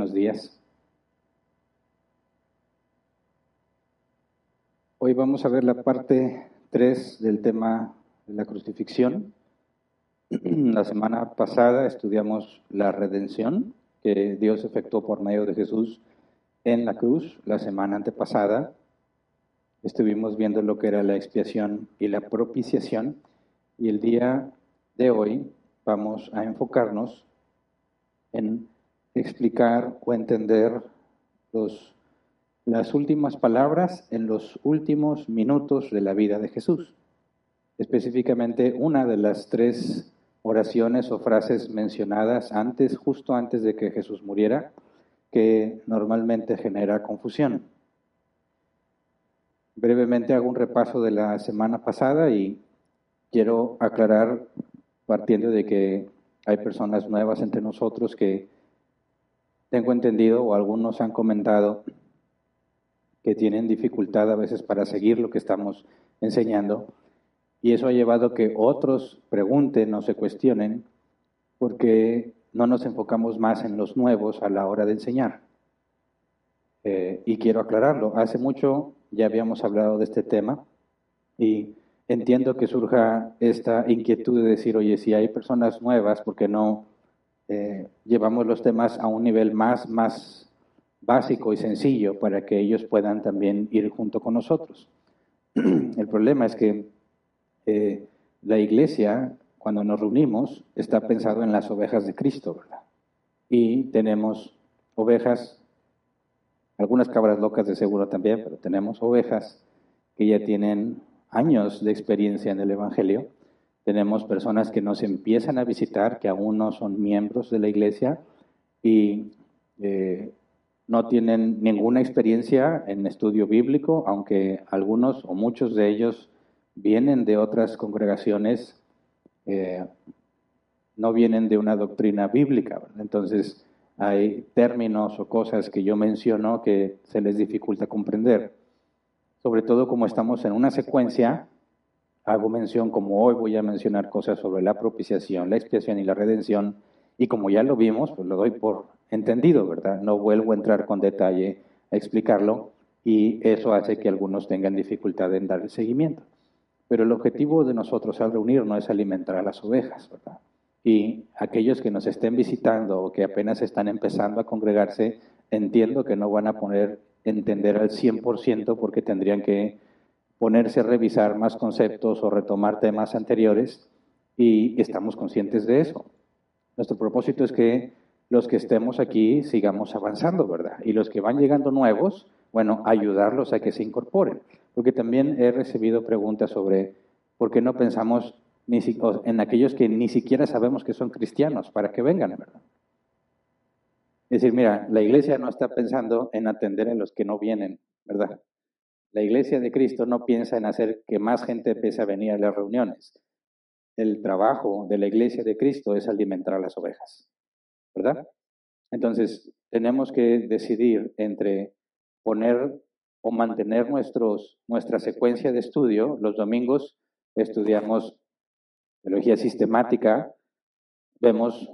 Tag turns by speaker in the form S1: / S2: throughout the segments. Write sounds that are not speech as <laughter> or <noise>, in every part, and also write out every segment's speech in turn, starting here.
S1: Buenos días. Hoy vamos a ver la parte 3 del tema de la crucifixión. <clears throat> La semana pasada estudiamos la redención que Dios efectuó por medio de Jesús en la cruz. La semana antepasada estuvimos viendo lo que era la expiación y la propiciación. Y el día de hoy vamos a enfocarnos en explicar o entender los, las últimas palabras en los últimos minutos de la vida de Jesús. Específicamente una de las tres oraciones o frases mencionadas antes, justo antes de que Jesús muriera, que normalmente genera confusión. Brevemente hago un repaso de la semana pasada y quiero aclarar, partiendo de que hay personas nuevas entre nosotros que tengo entendido o algunos han comentado que tienen dificultad a veces para seguir lo que estamos enseñando y eso ha llevado a que otros pregunten o se cuestionen porque no nos enfocamos más en los nuevos a la hora de enseñar. Eh, y quiero aclararlo, hace mucho ya habíamos hablado de este tema y entiendo que surja esta inquietud de decir, oye, si hay personas nuevas, ¿por qué no eh, llevamos los temas a un nivel más, más básico y sencillo para que ellos puedan también ir junto con nosotros. <clears throat> El problema es que eh, la iglesia, cuando nos reunimos, está pensado en las ovejas de Cristo, ¿verdad? Y tenemos ovejas, algunas cabras locas de seguro también, pero tenemos ovejas que ya tienen años de experiencia en el Evangelio tenemos personas que nos empiezan a visitar, que aún no son miembros de la iglesia y eh, no tienen ninguna experiencia en estudio bíblico, aunque algunos o muchos de ellos vienen de otras congregaciones, eh, no vienen de una doctrina bíblica. Entonces, hay términos o cosas que yo menciono que se les dificulta comprender, sobre todo como estamos en una secuencia hago mención, como hoy voy a mencionar cosas sobre la propiciación, la expiación y la redención, y como ya lo vimos, pues lo doy por entendido, ¿verdad? No vuelvo a entrar con detalle a explicarlo, y eso hace que algunos tengan dificultad en dar el seguimiento. Pero el objetivo de nosotros al reunirnos es alimentar a las ovejas, ¿verdad? Y aquellos que nos estén visitando o que apenas están empezando a congregarse, entiendo que no van a poner entender al 100% porque tendrían que ponerse a revisar más conceptos o retomar temas anteriores y estamos conscientes de eso. Nuestro propósito es que los que estemos aquí sigamos avanzando, ¿verdad? Y los que van llegando nuevos, bueno, ayudarlos a que se incorporen. Porque también he recibido preguntas sobre por qué no pensamos ni en aquellos que ni siquiera sabemos que son cristianos para que vengan, ¿verdad? Es decir, mira, la iglesia no está pensando en atender a los que no vienen, ¿verdad? La iglesia de Cristo no piensa en hacer que más gente empiece a venir a las reuniones. El trabajo de la iglesia de Cristo es alimentar a las ovejas, ¿verdad? Entonces, tenemos que decidir entre poner o mantener nuestros, nuestra secuencia de estudio. Los domingos estudiamos teología sistemática, vemos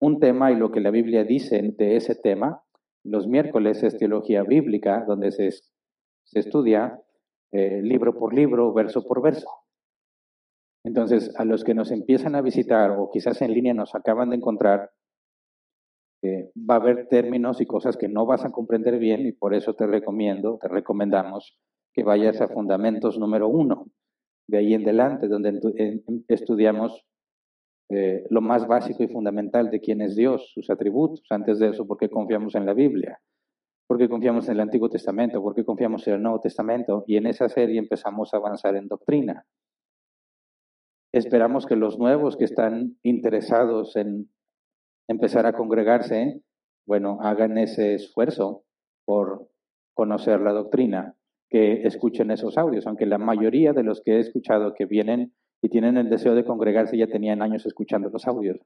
S1: un tema y lo que la Biblia dice de ese tema. Los miércoles es teología bíblica, donde se se estudia eh, libro por libro, verso por verso. Entonces, a los que nos empiezan a visitar o quizás en línea nos acaban de encontrar, eh, va a haber términos y cosas que no vas a comprender bien y por eso te recomiendo, te recomendamos que vayas a Fundamentos número uno, de ahí en adelante, donde estudiamos eh, lo más básico y fundamental de quién es Dios, sus atributos. Antes de eso, porque confiamos en la Biblia porque confiamos en el Antiguo Testamento, porque confiamos en el Nuevo Testamento, y en esa serie empezamos a avanzar en doctrina. Esperamos que los nuevos que están interesados en empezar a congregarse, bueno, hagan ese esfuerzo por conocer la doctrina, que escuchen esos audios, aunque la mayoría de los que he escuchado que vienen y tienen el deseo de congregarse ya tenían años escuchando los audios.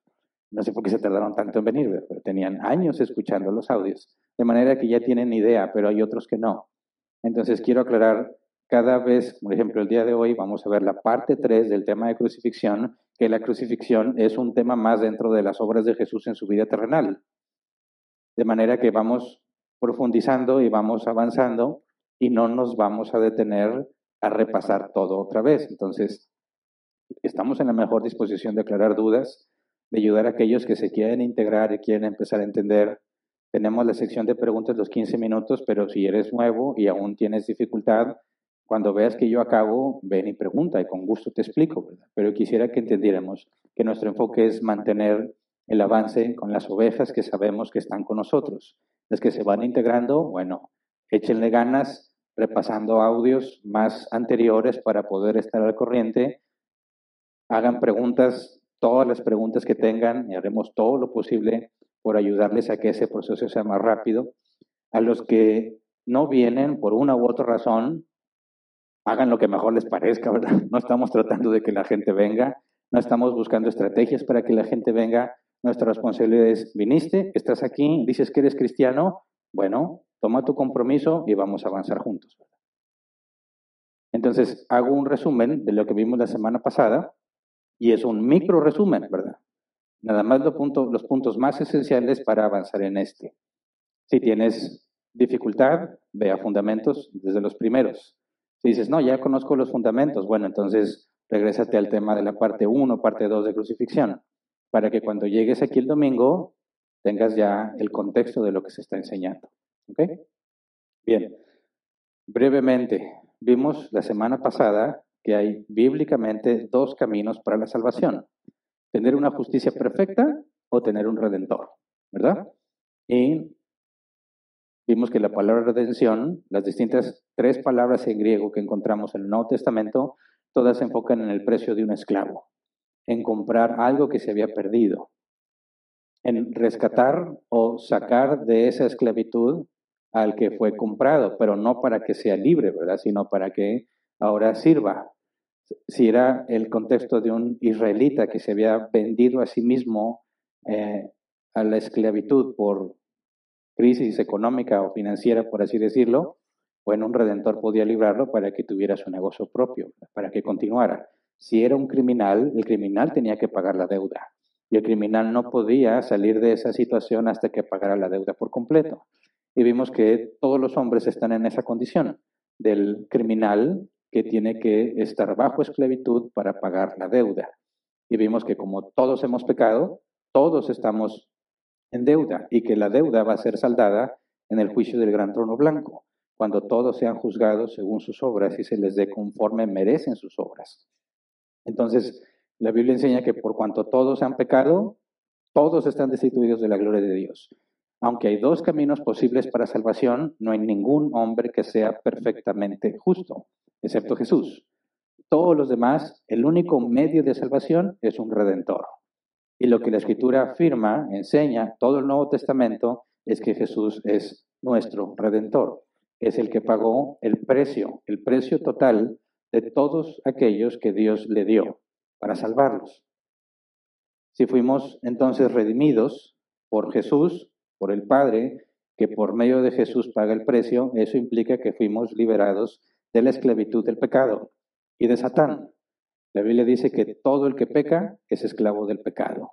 S1: No sé por qué se tardaron tanto en venir, pero tenían años escuchando los audios, de manera que ya tienen idea, pero hay otros que no. Entonces quiero aclarar cada vez, por ejemplo, el día de hoy vamos a ver la parte 3 del tema de crucifixión, que la crucifixión es un tema más dentro de las obras de Jesús en su vida terrenal. De manera que vamos profundizando y vamos avanzando y no nos vamos a detener a repasar todo otra vez. Entonces, estamos en la mejor disposición de aclarar dudas, de ayudar a aquellos que se quieren integrar y quieren empezar a entender. Tenemos la sección de preguntas los 15 minutos, pero si eres nuevo y aún tienes dificultad, cuando veas que yo acabo, ven y pregunta y con gusto te explico. Pero quisiera que entendiéramos que nuestro enfoque es mantener el avance con las ovejas que sabemos que están con nosotros. Las que se van integrando, bueno, échenle ganas repasando audios más anteriores para poder estar al corriente. Hagan preguntas, todas las preguntas que tengan y haremos todo lo posible por ayudarles a que ese proceso sea más rápido. A los que no vienen por una u otra razón, hagan lo que mejor les parezca, ¿verdad? <laughs> No estamos tratando de que la gente venga, no estamos buscando estrategias para que la gente venga. Nuestra responsabilidad es, viniste, estás aquí, dices que eres cristiano, bueno, toma tu compromiso y vamos a avanzar juntos. Entonces, hago un resumen de lo que vimos la semana pasada y es un micro resumen, ¿verdad? Nada más los puntos, los puntos más esenciales para avanzar en este. Si tienes dificultad, ve a fundamentos desde los primeros. Si dices, no, ya conozco los fundamentos, bueno, entonces regrésate al tema de la parte 1, parte 2 de crucifixión, para que cuando llegues aquí el domingo tengas ya el contexto de lo que se está enseñando. ¿Ok? Bien, brevemente, vimos la semana pasada que hay bíblicamente dos caminos para la salvación. Tener una justicia perfecta o tener un redentor, ¿verdad? Y vimos que la palabra redención, las distintas tres palabras en griego que encontramos en el Nuevo Testamento, todas se enfocan en el precio de un esclavo, en comprar algo que se había perdido, en rescatar o sacar de esa esclavitud al que fue comprado, pero no para que sea libre, ¿verdad? Sino para que ahora sirva. Si era el contexto de un israelita que se había vendido a sí mismo eh, a la esclavitud por crisis económica o financiera, por así decirlo, bueno, un redentor podía librarlo para que tuviera su negocio propio, para que continuara. Si era un criminal, el criminal tenía que pagar la deuda y el criminal no podía salir de esa situación hasta que pagara la deuda por completo. Y vimos que todos los hombres están en esa condición del criminal que tiene que estar bajo esclavitud para pagar la deuda. Y vimos que como todos hemos pecado, todos estamos en deuda y que la deuda va a ser saldada en el juicio del gran trono blanco, cuando todos sean juzgados según sus obras y se les dé conforme merecen sus obras. Entonces, la Biblia enseña que por cuanto todos han pecado, todos están destituidos de la gloria de Dios. Aunque hay dos caminos posibles para salvación, no hay ningún hombre que sea perfectamente justo, excepto Jesús. Todos los demás, el único medio de salvación es un redentor. Y lo que la Escritura afirma, enseña, todo el Nuevo Testamento, es que Jesús es nuestro redentor. Es el que pagó el precio, el precio total de todos aquellos que Dios le dio para salvarlos. Si fuimos entonces redimidos por Jesús, por el Padre, que por medio de Jesús paga el precio, eso implica que fuimos liberados de la esclavitud del pecado y de Satán. La Biblia dice que todo el que peca es esclavo del pecado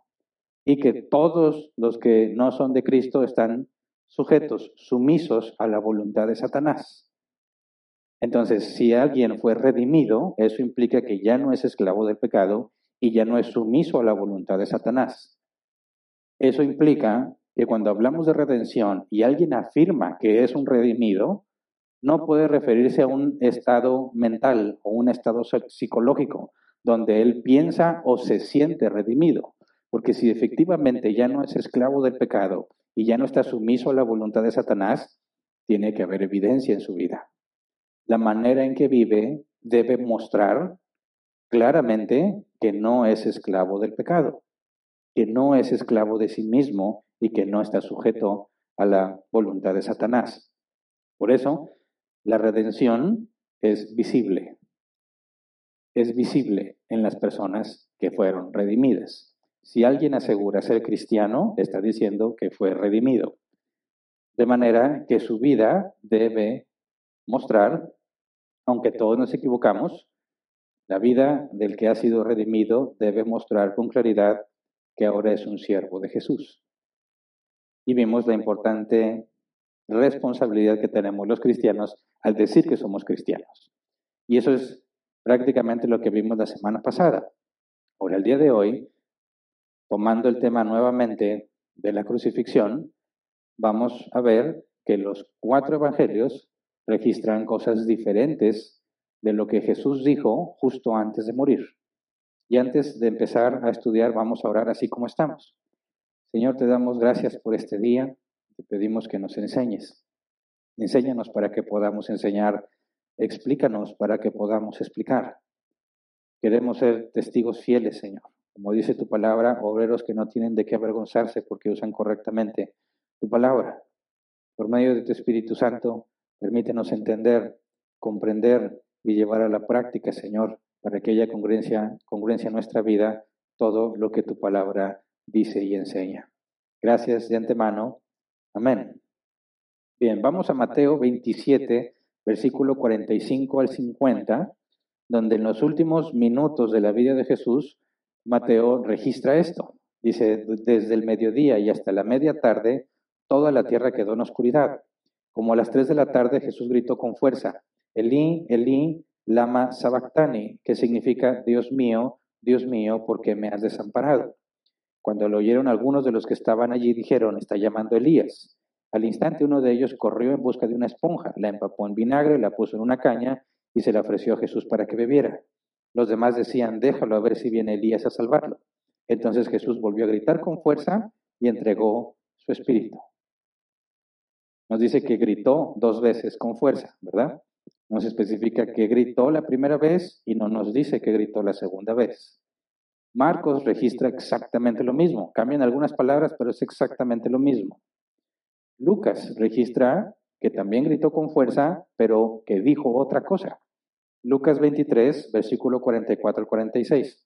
S1: y que todos los que no son de Cristo están sujetos, sumisos a la voluntad de Satanás. Entonces, si alguien fue redimido, eso implica que ya no es esclavo del pecado y ya no es sumiso a la voluntad de Satanás. Eso implica que cuando hablamos de redención y alguien afirma que es un redimido, no puede referirse a un estado mental o un estado psicológico donde él piensa o se siente redimido. Porque si efectivamente ya no es esclavo del pecado y ya no está sumiso a la voluntad de Satanás, tiene que haber evidencia en su vida. La manera en que vive debe mostrar claramente que no es esclavo del pecado, que no es esclavo de sí mismo y que no está sujeto a la voluntad de Satanás. Por eso, la redención es visible. Es visible en las personas que fueron redimidas. Si alguien asegura ser cristiano, está diciendo que fue redimido. De manera que su vida debe mostrar, aunque todos nos equivocamos, la vida del que ha sido redimido debe mostrar con claridad que ahora es un siervo de Jesús. Y vimos la importante responsabilidad que tenemos los cristianos al decir que somos cristianos. Y eso es prácticamente lo que vimos la semana pasada. Ahora, el día de hoy, tomando el tema nuevamente de la crucifixión, vamos a ver que los cuatro evangelios registran cosas diferentes de lo que Jesús dijo justo antes de morir. Y antes de empezar a estudiar, vamos a orar así como estamos. Señor, te damos gracias por este día. Te pedimos que nos enseñes. Enséñanos para que podamos enseñar. Explícanos para que podamos explicar. Queremos ser testigos fieles, Señor. Como dice tu palabra, obreros que no tienen de qué avergonzarse porque usan correctamente tu palabra. Por medio de tu Espíritu Santo, permítenos entender, comprender y llevar a la práctica, Señor, para que haya congruencia, congruencia en nuestra vida todo lo que tu palabra dice y enseña. Gracias de antemano. Amén. Bien, vamos a Mateo 27, versículo 45 al 50, donde en los últimos minutos de la vida de Jesús, Mateo registra esto. Dice, desde el mediodía y hasta la media tarde, toda la tierra quedó en oscuridad. Como a las tres de la tarde, Jesús gritó con fuerza, Elí, Elí, lama sabactani, que significa, Dios mío, Dios mío, ¿por qué me has desamparado? Cuando lo oyeron algunos de los que estaban allí, dijeron, está llamando Elías. Al instante uno de ellos corrió en busca de una esponja, la empapó en vinagre, la puso en una caña y se la ofreció a Jesús para que bebiera. Los demás decían, déjalo a ver si viene Elías a salvarlo. Entonces Jesús volvió a gritar con fuerza y entregó su espíritu. Nos dice que gritó dos veces con fuerza, ¿verdad? Nos especifica que gritó la primera vez y no nos dice que gritó la segunda vez. Marcos registra exactamente lo mismo. Cambian algunas palabras, pero es exactamente lo mismo. Lucas registra que también gritó con fuerza, pero que dijo otra cosa. Lucas 23, versículo 44 al 46.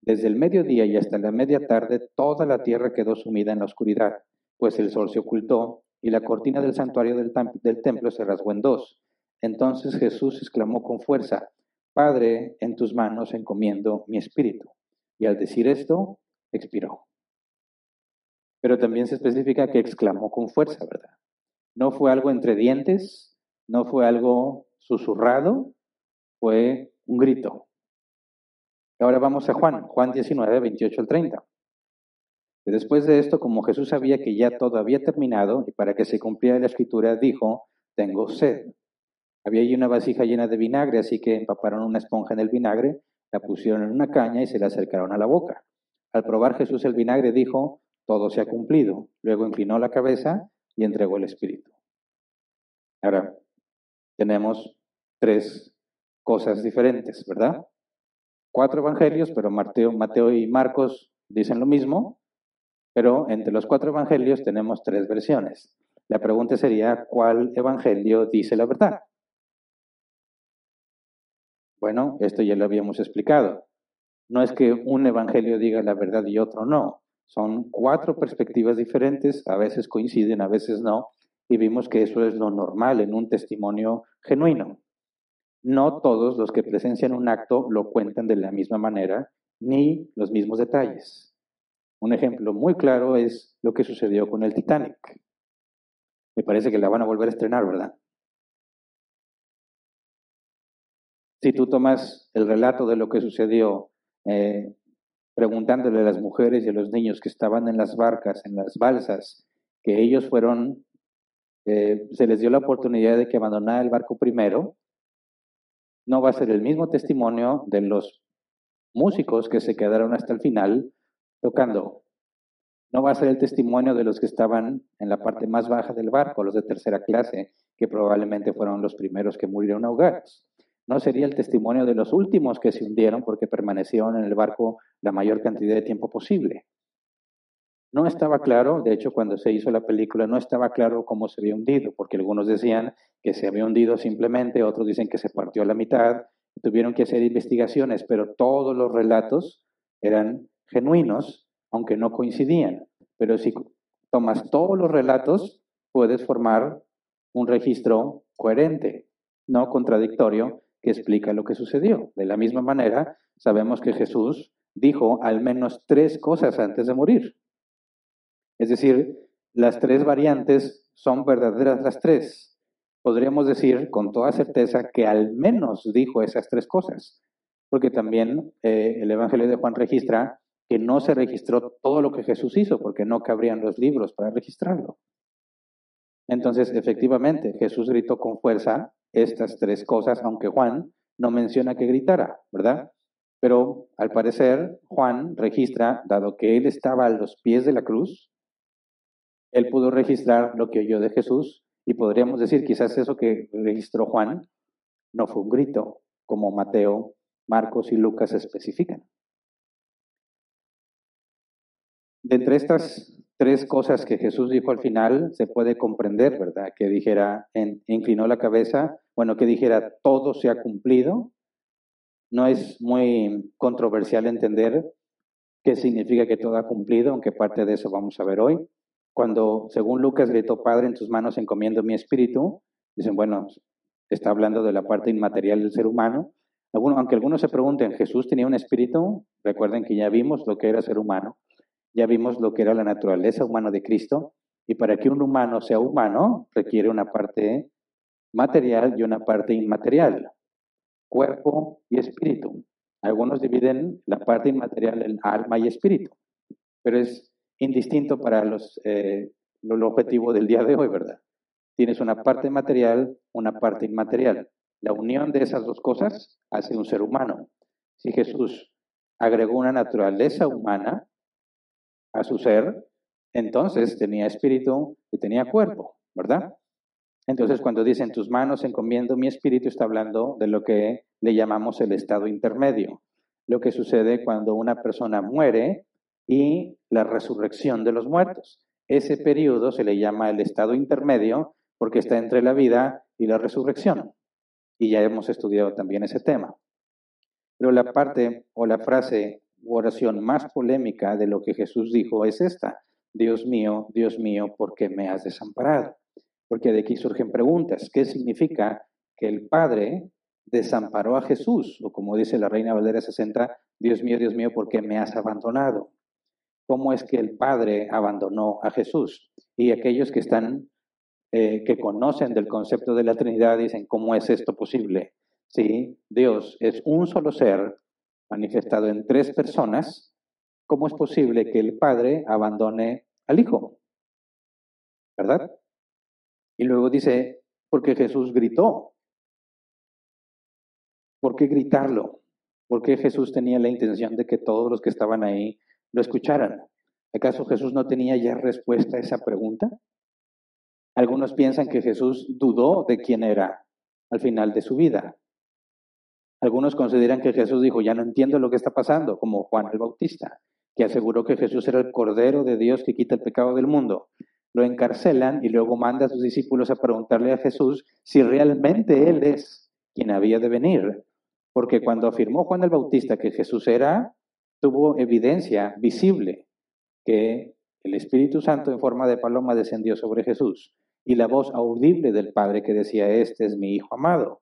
S1: Desde el mediodía y hasta la media tarde, toda la tierra quedó sumida en la oscuridad, pues el sol se ocultó y la cortina del santuario del, del templo se rasgó en dos. Entonces Jesús exclamó con fuerza, Padre, en tus manos encomiendo mi espíritu. Y al decir esto, expiró. Pero también se especifica que exclamó con fuerza, ¿verdad? No fue algo entre dientes, no fue algo susurrado, fue un grito. Ahora vamos a Juan, Juan 19, 28 al 30. después de esto, como Jesús sabía que ya todo había terminado y para que se cumpliera la escritura, dijo, tengo sed. Había allí una vasija llena de vinagre, así que empaparon una esponja en el vinagre, la pusieron en una caña y se la acercaron a la boca. Al probar Jesús el vinagre dijo, todo se ha cumplido. Luego inclinó la cabeza y entregó el Espíritu. Ahora, tenemos tres cosas diferentes, ¿verdad? Cuatro evangelios, pero Mateo, Mateo y Marcos dicen lo mismo, pero entre los cuatro evangelios tenemos tres versiones. La pregunta sería, ¿cuál evangelio dice la verdad? Bueno, esto ya lo habíamos explicado. No es que un evangelio diga la verdad y otro no. Son cuatro perspectivas diferentes, a veces coinciden, a veces no, y vimos que eso es lo normal en un testimonio genuino. No todos los que presencian un acto lo cuentan de la misma manera, ni los mismos detalles. Un ejemplo muy claro es lo que sucedió con el Titanic. Me parece que la van a volver a estrenar, ¿verdad? Si tú tomas el relato de lo que sucedió, eh, preguntándole a las mujeres y a los niños que estaban en las barcas, en las balsas, que ellos fueron, eh, se les dio la oportunidad de que abandonaran el barco primero, no va a ser el mismo testimonio de los músicos que se quedaron hasta el final tocando. No va a ser el testimonio de los que estaban en la parte más baja del barco, los de tercera clase, que probablemente fueron los primeros que murieron ahogados no sería el testimonio de los últimos que se hundieron porque permanecieron en el barco la mayor cantidad de tiempo posible. No estaba claro, de hecho cuando se hizo la película no estaba claro cómo se había hundido, porque algunos decían que se había hundido simplemente, otros dicen que se partió a la mitad, tuvieron que hacer investigaciones, pero todos los relatos eran genuinos, aunque no coincidían. Pero si tomas todos los relatos, puedes formar un registro coherente, no contradictorio, que explica lo que sucedió. De la misma manera, sabemos que Jesús dijo al menos tres cosas antes de morir. Es decir, las tres variantes son verdaderas las tres. Podríamos decir con toda certeza que al menos dijo esas tres cosas, porque también eh, el Evangelio de Juan registra que no se registró todo lo que Jesús hizo, porque no cabrían los libros para registrarlo. Entonces, efectivamente, Jesús gritó con fuerza estas tres cosas, aunque Juan no menciona que gritara, ¿verdad? Pero al parecer Juan registra, dado que él estaba a los pies de la cruz, él pudo registrar lo que oyó de Jesús y podríamos decir quizás eso que registró Juan no fue un grito, como Mateo, Marcos y Lucas especifican. De entre estas tres cosas que Jesús dijo al final, se puede comprender, ¿verdad? Que dijera, inclinó la cabeza, bueno, que dijera, todo se ha cumplido. No es muy controversial entender qué significa que todo ha cumplido, aunque parte de eso vamos a ver hoy. Cuando, según Lucas, gritó, Padre, en tus manos encomiendo mi espíritu, dicen, bueno, está hablando de la parte inmaterial del ser humano. aunque algunos se pregunten, ¿Jesús tenía un espíritu? Recuerden que ya vimos lo que era ser humano. Ya vimos lo que era la naturaleza humana de Cristo. Y para que un humano sea humano, requiere una parte material y una parte inmaterial, cuerpo y espíritu. Algunos dividen la parte inmaterial en alma y espíritu, pero es indistinto para los, eh, el objetivo del día de hoy, ¿verdad? Tienes una parte material, una parte inmaterial. La unión de esas dos cosas hace un ser humano. Si Jesús agregó una naturaleza humana a su ser, entonces tenía espíritu y tenía cuerpo, ¿verdad? Entonces cuando dice en tus manos encomiendo mi espíritu, está hablando de lo que le llamamos el estado intermedio. Lo que sucede cuando una persona muere y la resurrección de los muertos. Ese periodo se le llama el estado intermedio porque está entre la vida y la resurrección. Y ya hemos estudiado también ese tema. Pero la parte o la frase oración más polémica de lo que Jesús dijo es esta. Dios mío, Dios mío, ¿por qué me has desamparado? Porque de aquí surgen preguntas. ¿Qué significa que el Padre desamparó a Jesús? O como dice la Reina Valera 60, Dios mío, Dios mío, ¿por qué me has abandonado? cómo es que el Padre abandonó a Jesús. Y aquellos que están, eh, que conocen del concepto de la Trinidad, dicen, ¿cómo es esto posible? Si Dios es un solo ser manifestado en tres personas, ¿cómo es posible que el Padre abandone al Hijo? ¿Verdad? Y luego dice, porque Jesús gritó. ¿Por qué gritarlo? Porque Jesús tenía la intención de que todos los que estaban ahí lo escucharan. ¿Acaso Jesús no tenía ya respuesta a esa pregunta? Algunos piensan que Jesús dudó de quién era al final de su vida. Algunos consideran que Jesús dijo, ya no entiendo lo que está pasando, como Juan el Bautista, que aseguró que Jesús era el Cordero de Dios que quita el pecado del mundo. Lo encarcelan y luego manda a sus discípulos a preguntarle a Jesús si realmente Él es quien había de venir. Porque cuando afirmó Juan el Bautista que Jesús era, tuvo evidencia visible que el Espíritu Santo en forma de paloma descendió sobre Jesús y la voz audible del Padre que decía, este es mi Hijo amado.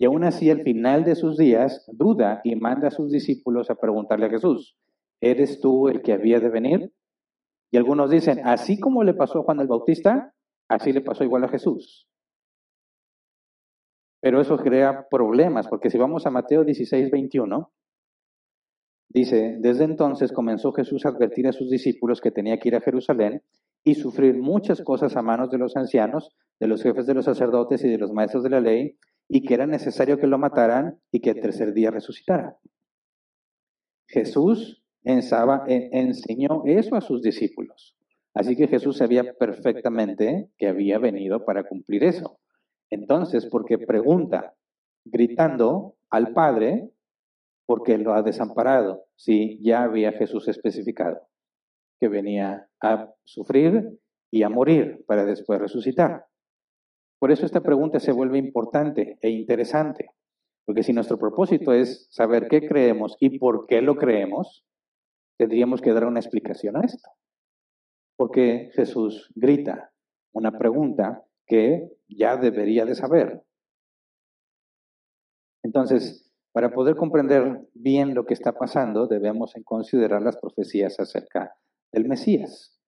S1: Y aún así, al final de sus días, duda y manda a sus discípulos a preguntarle a Jesús, ¿eres tú el que había de venir? Y algunos dicen, así como le pasó a Juan el Bautista, así le pasó igual a Jesús. Pero eso crea problemas, porque si vamos a Mateo 16, 21, Dice, desde entonces comenzó Jesús a advertir a sus discípulos que tenía que ir a Jerusalén y sufrir muchas cosas a manos de los ancianos, de los jefes de los sacerdotes y de los maestros de la ley, y que era necesario que lo mataran y que el tercer día resucitara. Jesús enseñó eso a sus discípulos. Así que Jesús sabía perfectamente que había venido para cumplir eso. Entonces, porque pregunta, gritando al Padre, porque lo ha desamparado, si ya había Jesús especificado que venía a sufrir y a morir para después resucitar. Por eso esta pregunta se vuelve importante e interesante, porque si nuestro propósito es saber qué creemos y por qué lo creemos, tendríamos que dar una explicación a esto. Porque Jesús grita una pregunta que ya debería de saber. Entonces, para poder comprender bien lo que está pasando, debemos considerar las profecías acerca del Mesías.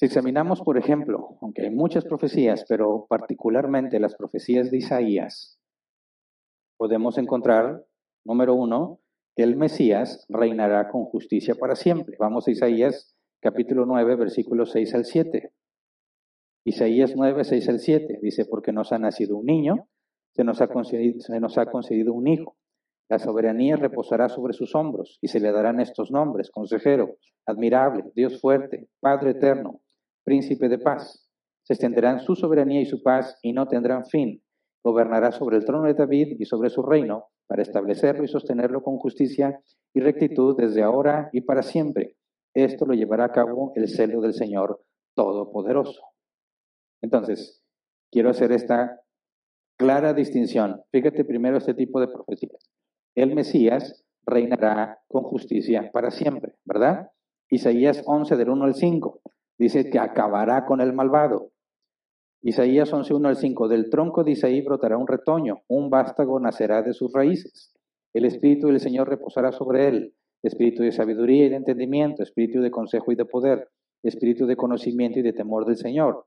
S1: Si examinamos, por ejemplo, aunque hay muchas profecías, pero particularmente las profecías de Isaías, podemos encontrar, número uno, que el Mesías reinará con justicia para siempre. Vamos a Isaías capítulo 9, versículos 6 al 7. Isaías 9, 6 al 7 dice, porque nos ha nacido un niño, se nos ha concedido, se nos ha concedido un hijo. La soberanía reposará sobre sus hombros y se le darán estos nombres, consejero, admirable, Dios fuerte, Padre eterno, príncipe de paz. Se extenderán su soberanía y su paz y no tendrán fin. Gobernará sobre el trono de David y sobre su reino para establecerlo y sostenerlo con justicia y rectitud desde ahora y para siempre. Esto lo llevará a cabo el celo del Señor Todopoderoso. Entonces, quiero hacer esta clara distinción. Fíjate primero este tipo de profecías. El Mesías reinará con justicia para siempre, ¿verdad? Isaías 11 del 1 al 5 dice que acabará con el malvado. Isaías 11, 1 al 5, del tronco de Isaí brotará un retoño, un vástago nacerá de sus raíces. El Espíritu del Señor reposará sobre él, espíritu de sabiduría y de entendimiento, espíritu de consejo y de poder, espíritu de conocimiento y de temor del Señor.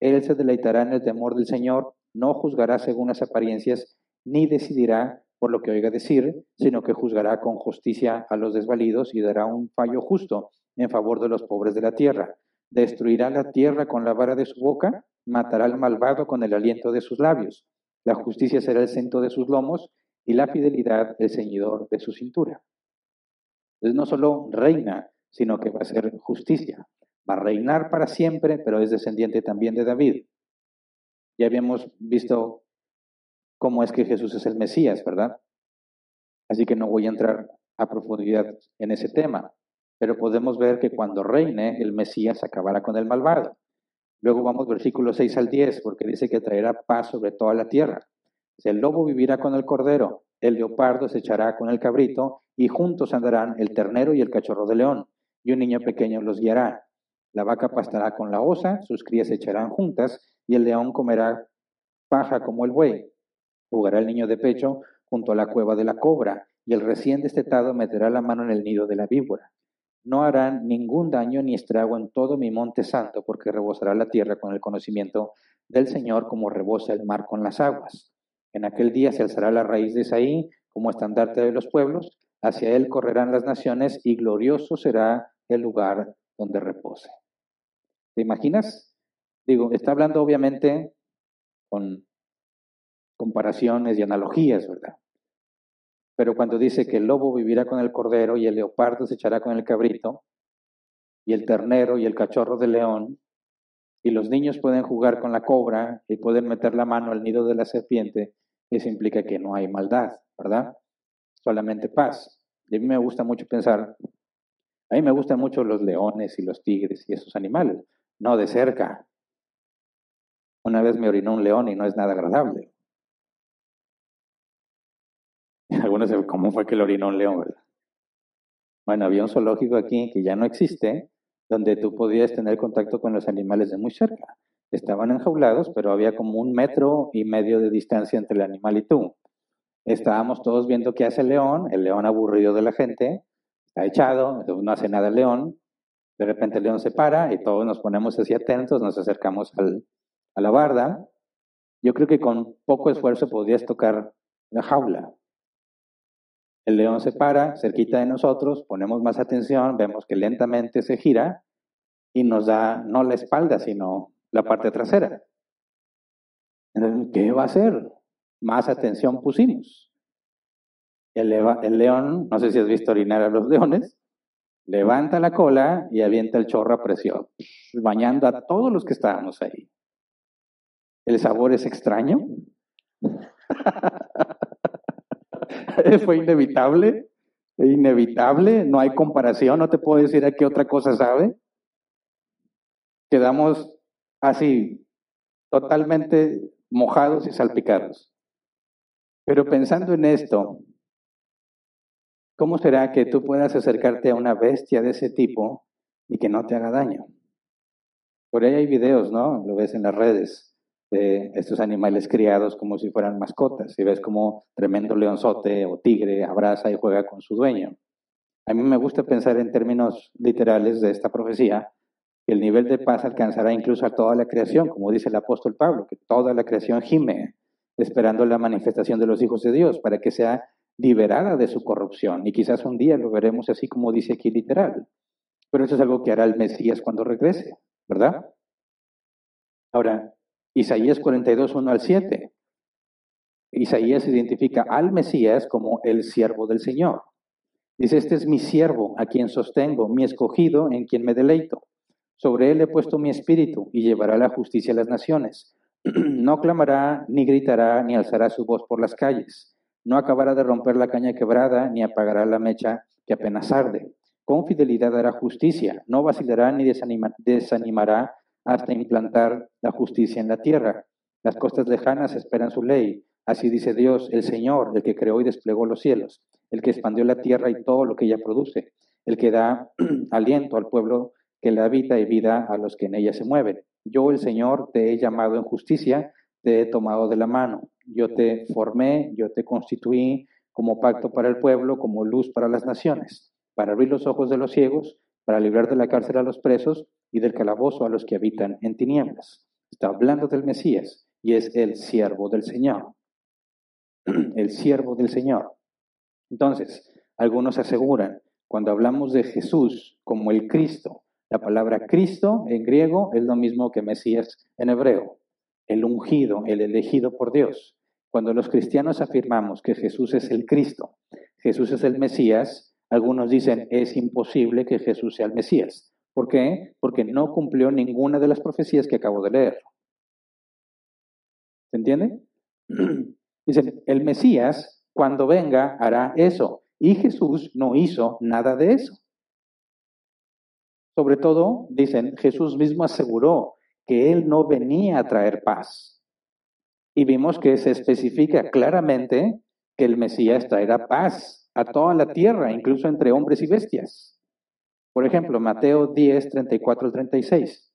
S1: Él se deleitará en el temor del Señor, no juzgará según las apariencias, ni decidirá por lo que oiga decir, sino que juzgará con justicia a los desvalidos y dará un fallo justo en favor de los pobres de la tierra. Destruirá la tierra con la vara de su boca, matará al malvado con el aliento de sus labios. La justicia será el centro de sus lomos y la fidelidad el ceñidor de su cintura. Entonces no solo reina, sino que va a ser justicia. Va a reinar para siempre, pero es descendiente también de David. Ya habíamos visto cómo es que Jesús es el Mesías, ¿verdad? Así que no voy a entrar a profundidad en ese tema, pero podemos ver que cuando reine, el Mesías acabará con el malvado. Luego vamos versículos 6 al 10, porque dice que traerá paz sobre toda la tierra. El lobo vivirá con el cordero, el leopardo se echará con el cabrito, y juntos andarán el ternero y el cachorro de león, y un niño pequeño los guiará. La vaca pastará con la osa, sus crías se echarán juntas, y el león comerá paja como el buey. Jugará el niño de pecho junto a la cueva de la cobra, y el recién destetado meterá la mano en el nido de la víbora. No harán ningún daño ni estrago en todo mi monte santo, porque rebosará la tierra con el conocimiento del Señor como rebosa el mar con las aguas. En aquel día se alzará la raíz de Isaí como estandarte de los pueblos, hacia él correrán las naciones y glorioso será el lugar donde repose. ¿Te imaginas? Digo, está hablando obviamente con comparaciones y analogías, ¿verdad? Pero cuando dice que el lobo vivirá con el cordero y el leopardo se echará con el cabrito, y el ternero y el cachorro de león, y los niños pueden jugar con la cobra y pueden meter la mano al nido de la serpiente, eso implica que no hay maldad, ¿verdad? Solamente paz. Y a mí me gusta mucho pensar, a mí me gustan mucho los leones y los tigres y esos animales, no de cerca. Una vez me orinó un león y no es nada agradable. ¿Cómo fue que le orinó un león, verdad? Bueno, había un zoológico aquí que ya no existe, donde tú podías tener contacto con los animales de muy cerca. Estaban enjaulados, pero había como un metro y medio de distancia entre el animal y tú. Estábamos todos viendo qué hace el león, el león aburrido de la gente, está echado, no hace nada el león. De repente el león se para y todos nos ponemos así atentos, nos acercamos a la barda. Yo creo que con poco esfuerzo podrías tocar la jaula. El león se para cerquita de nosotros, ponemos más atención, vemos que lentamente se gira y nos da no la espalda, sino la parte trasera. ¿qué va a hacer? Más atención pusimos. El, el, león, no sé si has visto orinar a los leones, levanta la cola y avienta el chorro a presión, bañando a todos los que estábamos ahí. ¿El sabor es extraño? <laughs> <laughs> Fue inevitable, inevitable, no hay comparación, no te puedo decir a qué otra cosa sabe. Quedamos así, totalmente mojados y salpicados. Pero pensando en esto, ¿cómo será que tú puedas acercarte a una bestia de ese tipo y que no te haga daño? Por ahí hay videos, ¿no? Lo ves en las redes de estos animales criados como si fueran mascotas. Y ves como tremendo leonzote o tigre abraza y juega con su dueño. A mí me gusta pensar en términos literales de esta profecía, El nivel de paz alcanzará incluso a toda la creación, como dice el apóstol Pablo, que toda la creación gime esperando la manifestación de los hijos de Dios para que sea liberada de su corrupción. Y quizás un día lo veremos así como dice aquí literal. Pero eso es algo que hará el Mesías cuando regrese, ¿verdad? Ahora, Isaías 42, 1 al 7. Isaías identifica al Mesías como el siervo del Señor. Dice, este es mi siervo, a quien sostengo, mi escogido, en quien me deleito. Sobre él he puesto mi espíritu y llevará la justicia a las naciones. <clears throat> No clamará, ni gritará, ni alzará su voz por las calles. No acabará de romper la caña quebrada, ni apagará la mecha que apenas arde. Con fidelidad hará justicia, no vacilará ni desanimará hasta implantar la justicia en la tierra. Las costas lejanas esperan su ley. Así dice Dios, el Señor, el que creó y desplegó los cielos, el que expandió la tierra y todo lo que ella produce, el que da <clears throat> aliento al pueblo que la habita y vida a los que en ella se mueven. Yo, el Señor, te he llamado en justicia, te he tomado de la mano. Yo te formé, yo te constituí como pacto para el pueblo, como luz para las naciones, para abrir los ojos de los ciegos, para librar de la cárcel a los presos y del calabozo a los que habitan en tinieblas. Está hablando del Mesías y es el siervo del Señor. <clears throat> El siervo del Señor. Entonces, algunos aseguran, cuando hablamos de Jesús como el Cristo, la palabra Cristo en griego es lo mismo que Mesías en hebreo, el ungido, el elegido por Dios. Cuando los cristianos afirmamos que Jesús es el Cristo, Jesús es el Mesías, algunos dicen es imposible que Jesús sea el Mesías. ¿Por qué? Porque no cumplió ninguna de las profecías que acabo de leer. ¿Se entiende? <clears throat> Dicen, el Mesías cuando venga hará eso. Y Jesús no hizo nada de eso. Sobre todo, dicen, Jesús mismo aseguró que Él no venía a traer paz. Y vimos que se especifica claramente que el Mesías traerá paz a toda la tierra, incluso entre hombres y bestias. Por ejemplo, Mateo 10, 34 36.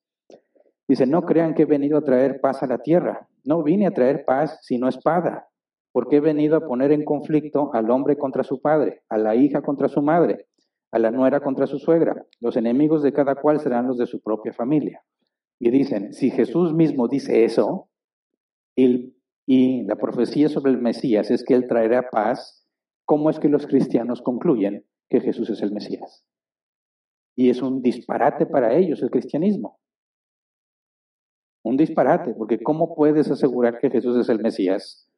S1: Dice, no crean que he venido a traer paz a la tierra. No vine a traer paz sino espada, porque he venido a poner en conflicto al hombre contra su padre, a la hija contra su madre, a la nuera contra su suegra. Los enemigos de cada cual serán los de su propia familia. Y dicen, si Jesús mismo dice eso, y la profecía sobre el Mesías es que Él traerá paz, ¿cómo es que los cristianos concluyen que Jesús es el Mesías? Y es un disparate para ellos el cristianismo. Un disparate, porque ¿cómo puedes asegurar que Jesús es el Mesías?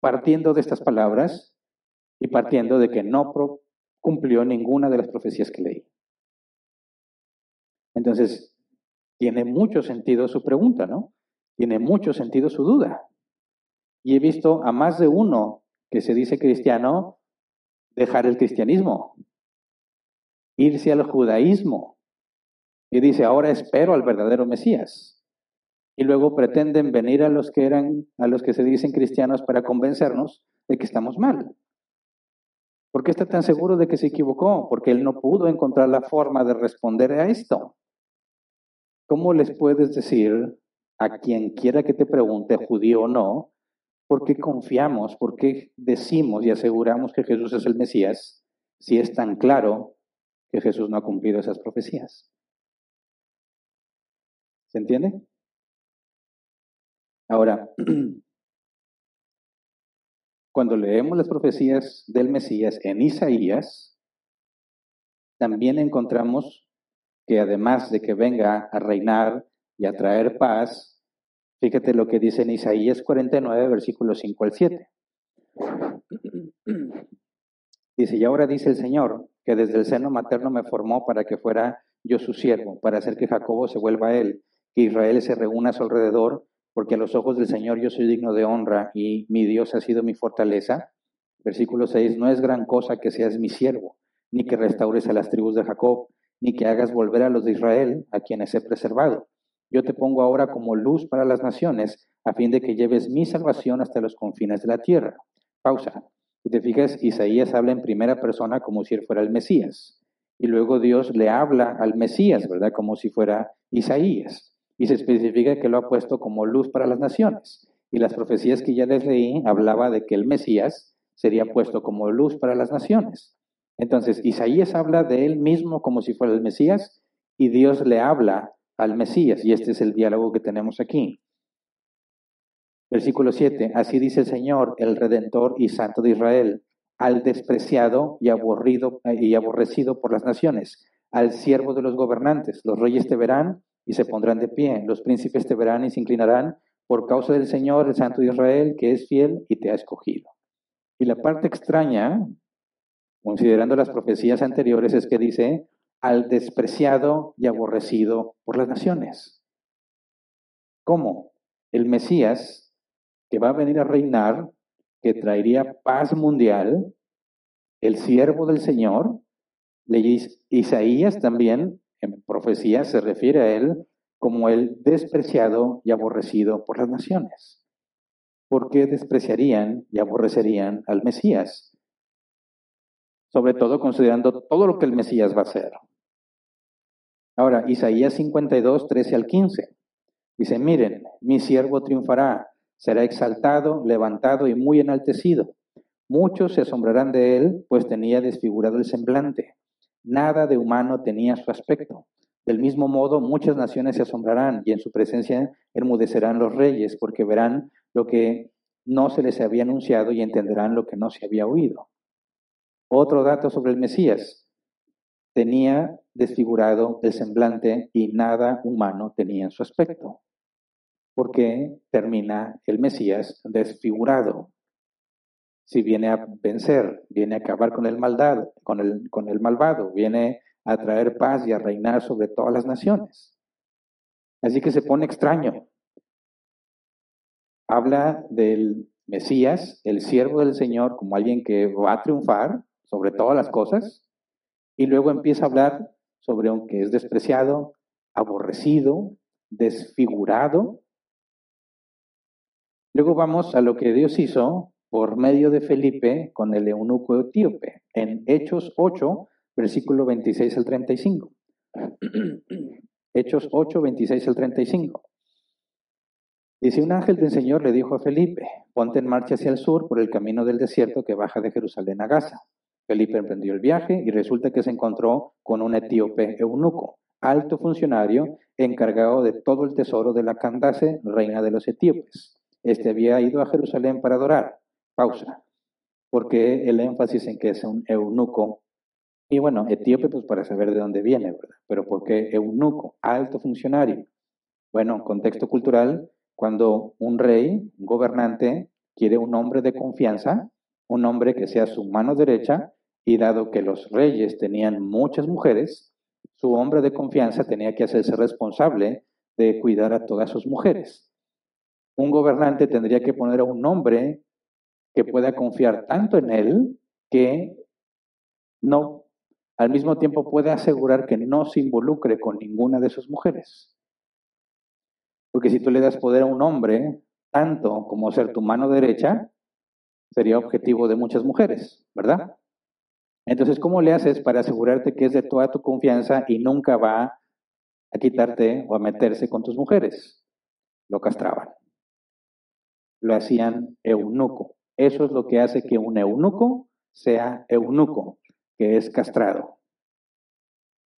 S1: Partiendo de estas palabras y partiendo de que no cumplió ninguna de las profecías que leí. Entonces, tiene mucho sentido su pregunta, ¿no? Tiene mucho sentido su duda. Y he visto a más de uno que se dice cristiano dejar el cristianismo, irse al judaísmo, y dice, ahora espero al verdadero Mesías. Y luego pretenden venir a los que eran, a los que se dicen cristianos para convencernos de que estamos mal. ¿Por qué está tan seguro de que se equivocó? Porque él no pudo encontrar la forma de responder a esto. ¿Cómo les puedes decir a quien quiera que te pregunte, judío o no, por qué confiamos, por qué decimos y aseguramos que Jesús es el Mesías, si es tan claro que Jesús no ha cumplido esas profecías? ¿Se entiende? Ahora, <clears throat> Cuando leemos las profecías del Mesías en Isaías, también encontramos que además de que venga a reinar y a traer paz, fíjate lo que dice en Isaías 49, versículos 5 al 7. <clears throat> Dice, y ahora dice el Señor, que desde el seno materno me formó para que fuera yo su siervo, para hacer que Jacobo se vuelva a él, que Israel se reúna a su alrededor porque a los ojos del Señor yo soy digno de honra y mi Dios ha sido mi fortaleza. Versículo 6, no es gran cosa que seas mi siervo, ni que restaures a las tribus de Jacob, ni que hagas volver a los de Israel, a quienes he preservado. Yo te pongo ahora como luz para las naciones, a fin de que lleves mi salvación hasta los confines de la tierra. Pausa. Si te fijas, Isaías habla en primera persona como si él fuera el Mesías. Y luego Dios le habla al Mesías, ¿verdad? Como si fuera Isaías y se especifica que lo ha puesto como luz para las naciones. Y las profecías que ya les leí hablaba de que el Mesías sería puesto como luz para las naciones. Entonces, Isaías habla de él mismo como si fuera el Mesías y Dios le habla al Mesías, y este es el diálogo que tenemos aquí. Versículo 7, así dice el Señor, el Redentor y Santo de Israel, al despreciado y aburrido y aborrecido por las naciones, al siervo de los gobernantes. Los reyes te verán y se pondrán de pie, los príncipes te verán y se inclinarán por causa del Señor, el Santo de Israel, que es fiel y te ha escogido. Y la parte extraña, considerando las profecías anteriores, es que dice, al despreciado y aborrecido por las naciones. ¿Cómo? El Mesías, que va a venir a reinar, que traería paz mundial, el siervo del Señor, Isaías también en profecía se refiere a él como el despreciado y aborrecido por las naciones. ¿Por qué despreciarían y aborrecerían al Mesías? Sobre todo considerando todo lo que el Mesías va a hacer. Ahora, Isaías 52, 13 al 15. Dice, miren, mi siervo triunfará, será exaltado, levantado y muy enaltecido. Muchos se asombrarán de él, pues tenía desfigurado el semblante. Nada de humano tenía su aspecto. Del mismo modo, muchas naciones se asombrarán y en su presencia enmudecerán los reyes, porque verán lo que no se les había anunciado y entenderán lo que no se había oído. Otro dato sobre el Mesías. Tenía desfigurado el semblante y nada humano tenía en su aspecto. Porque termina el Mesías desfigurado. Si viene a vencer, viene a acabar con el maldad, con el, con el malvado, viene a traer paz y a reinar sobre todas las naciones. Así que se pone extraño. Habla del Mesías, el siervo del Señor, como alguien que va a triunfar sobre todas las cosas, y luego empieza a hablar sobre aunque es despreciado, aborrecido, desfigurado. Luego vamos a lo que Dios hizo por medio de Felipe con el eunuco etíope. En Hechos 8, versículo 26 al 35. <clears throat> Hechos 8, 26 al 35. Dice, un ángel del Señor le dijo a Felipe, ponte en marcha hacia el sur por el camino del desierto que baja de Jerusalén a Gaza. Felipe emprendió el viaje y resulta que se encontró con un etíope eunuco, alto funcionario encargado de todo el tesoro de la Candace, reina de los etíopes. Este había ido a Jerusalén para adorar. Pausa. Porque el énfasis en que es un eunuco y bueno, etíope, pues para saber de dónde viene, ¿verdad? Pero ¿por qué eunuco? Alto funcionario. Bueno, contexto cultural, cuando un rey, un gobernante, quiere un hombre de confianza, un hombre que sea su mano derecha, y dado que los reyes tenían muchas mujeres, su hombre de confianza tenía que hacerse responsable de cuidar a todas sus mujeres. Un gobernante tendría que poner a un hombre que pueda confiar tanto en él que no al mismo tiempo puede asegurar que no se involucre con ninguna de sus mujeres. Porque si tú le das poder a un hombre, tanto como ser tu mano derecha, sería objetivo de muchas mujeres, ¿verdad? Entonces, ¿cómo le haces para asegurarte que es de toda tu confianza y nunca va a quitarte o a meterse con tus mujeres? Lo castraban. Lo hacían eunuco. Eso es lo que hace que un eunuco sea eunuco que es castrado.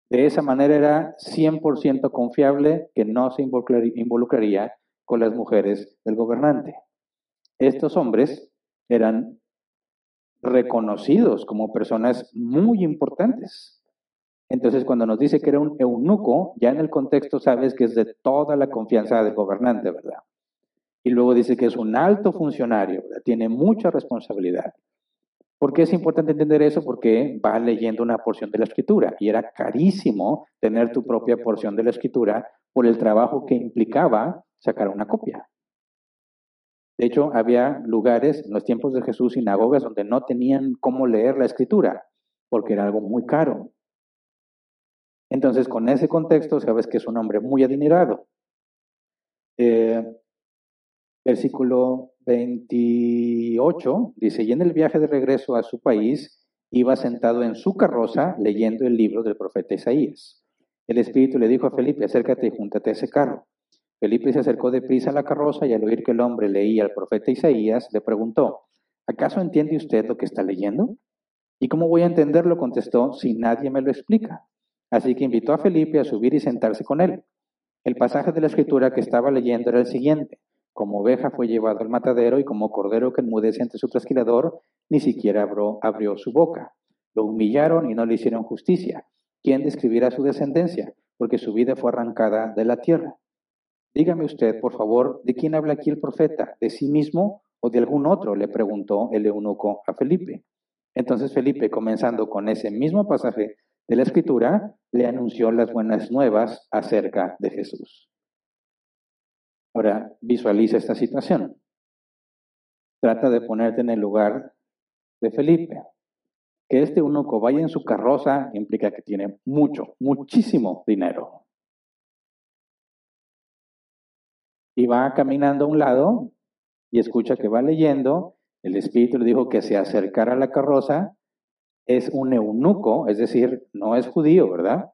S1: De esa manera era 100% confiable que no se involucraría con las mujeres del gobernante. Estos hombres eran reconocidos como personas muy importantes. Entonces, cuando nos dice que era un eunuco, ya en el contexto sabes que es de toda la confianza del gobernante, ¿verdad? Y luego dice que es un alto funcionario, tiene mucha responsabilidad. ¿Por qué es importante entender eso? Porque va leyendo una porción de la escritura y era carísimo tener tu propia porción de la escritura por el trabajo que implicaba sacar una copia. De hecho, había lugares en los tiempos de Jesús, sinagogas, donde no tenían cómo leer la escritura, porque era algo muy caro. Entonces, con ese contexto, sabes que es un hombre muy adinerado. Eh, versículo 28 dice, y en el viaje de regreso a su país iba sentado en su carroza leyendo el libro del profeta Isaías. El Espíritu le dijo a Felipe, acércate y júntate a ese carro. Felipe se acercó deprisa a la carroza y al oír que el hombre leía al profeta Isaías, le preguntó, ¿acaso entiende usted lo que está leyendo? ¿Y cómo voy a entenderlo? contestó, si nadie me lo explica. así que invitó a Felipe a subir y sentarse con él. El pasaje de la escritura que estaba leyendo era el siguiente. Como oveja fue llevado al matadero y como cordero que enmudece ante su trasquilador, ni siquiera abrió, abrió su boca. Lo humillaron y no le hicieron justicia. ¿Quién describirá su descendencia? Porque su vida fue arrancada de la tierra. Dígame usted, por favor, ¿de quién habla aquí el profeta? ¿De sí mismo o de algún otro? le preguntó el eunuco a Felipe. Entonces Felipe, comenzando con ese mismo pasaje de la escritura, le anunció las buenas nuevas acerca de Jesús. Ahora, visualiza esta situación. Trata de ponerte en el lugar de Felipe. Que este eunuco vaya en su carroza implica que tiene mucho, muchísimo dinero. Y va caminando a un lado y escucha que va leyendo. El Espíritu le dijo que se acercara a la carroza. Es un eunuco, es decir, no es judío, ¿verdad?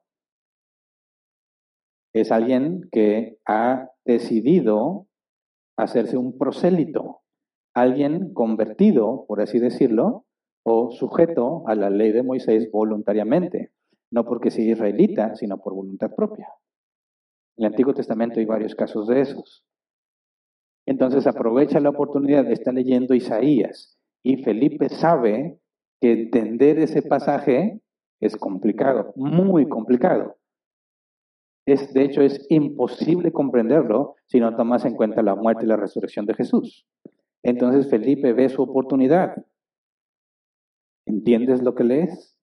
S1: Es alguien que ha decidido hacerse un prosélito, alguien convertido, por así decirlo, o sujeto a la ley de Moisés voluntariamente, no porque sea israelita, sino por voluntad propia. En el Antiguo Testamento hay varios casos de esos. Entonces aprovecha la oportunidad estar leyendo Isaías y Felipe sabe que entender ese pasaje es complicado, muy complicado. Es, de hecho, es imposible comprenderlo si no tomas en cuenta la muerte y la resurrección de Jesús. Entonces Felipe ve su oportunidad. ¿Entiendes lo que lees?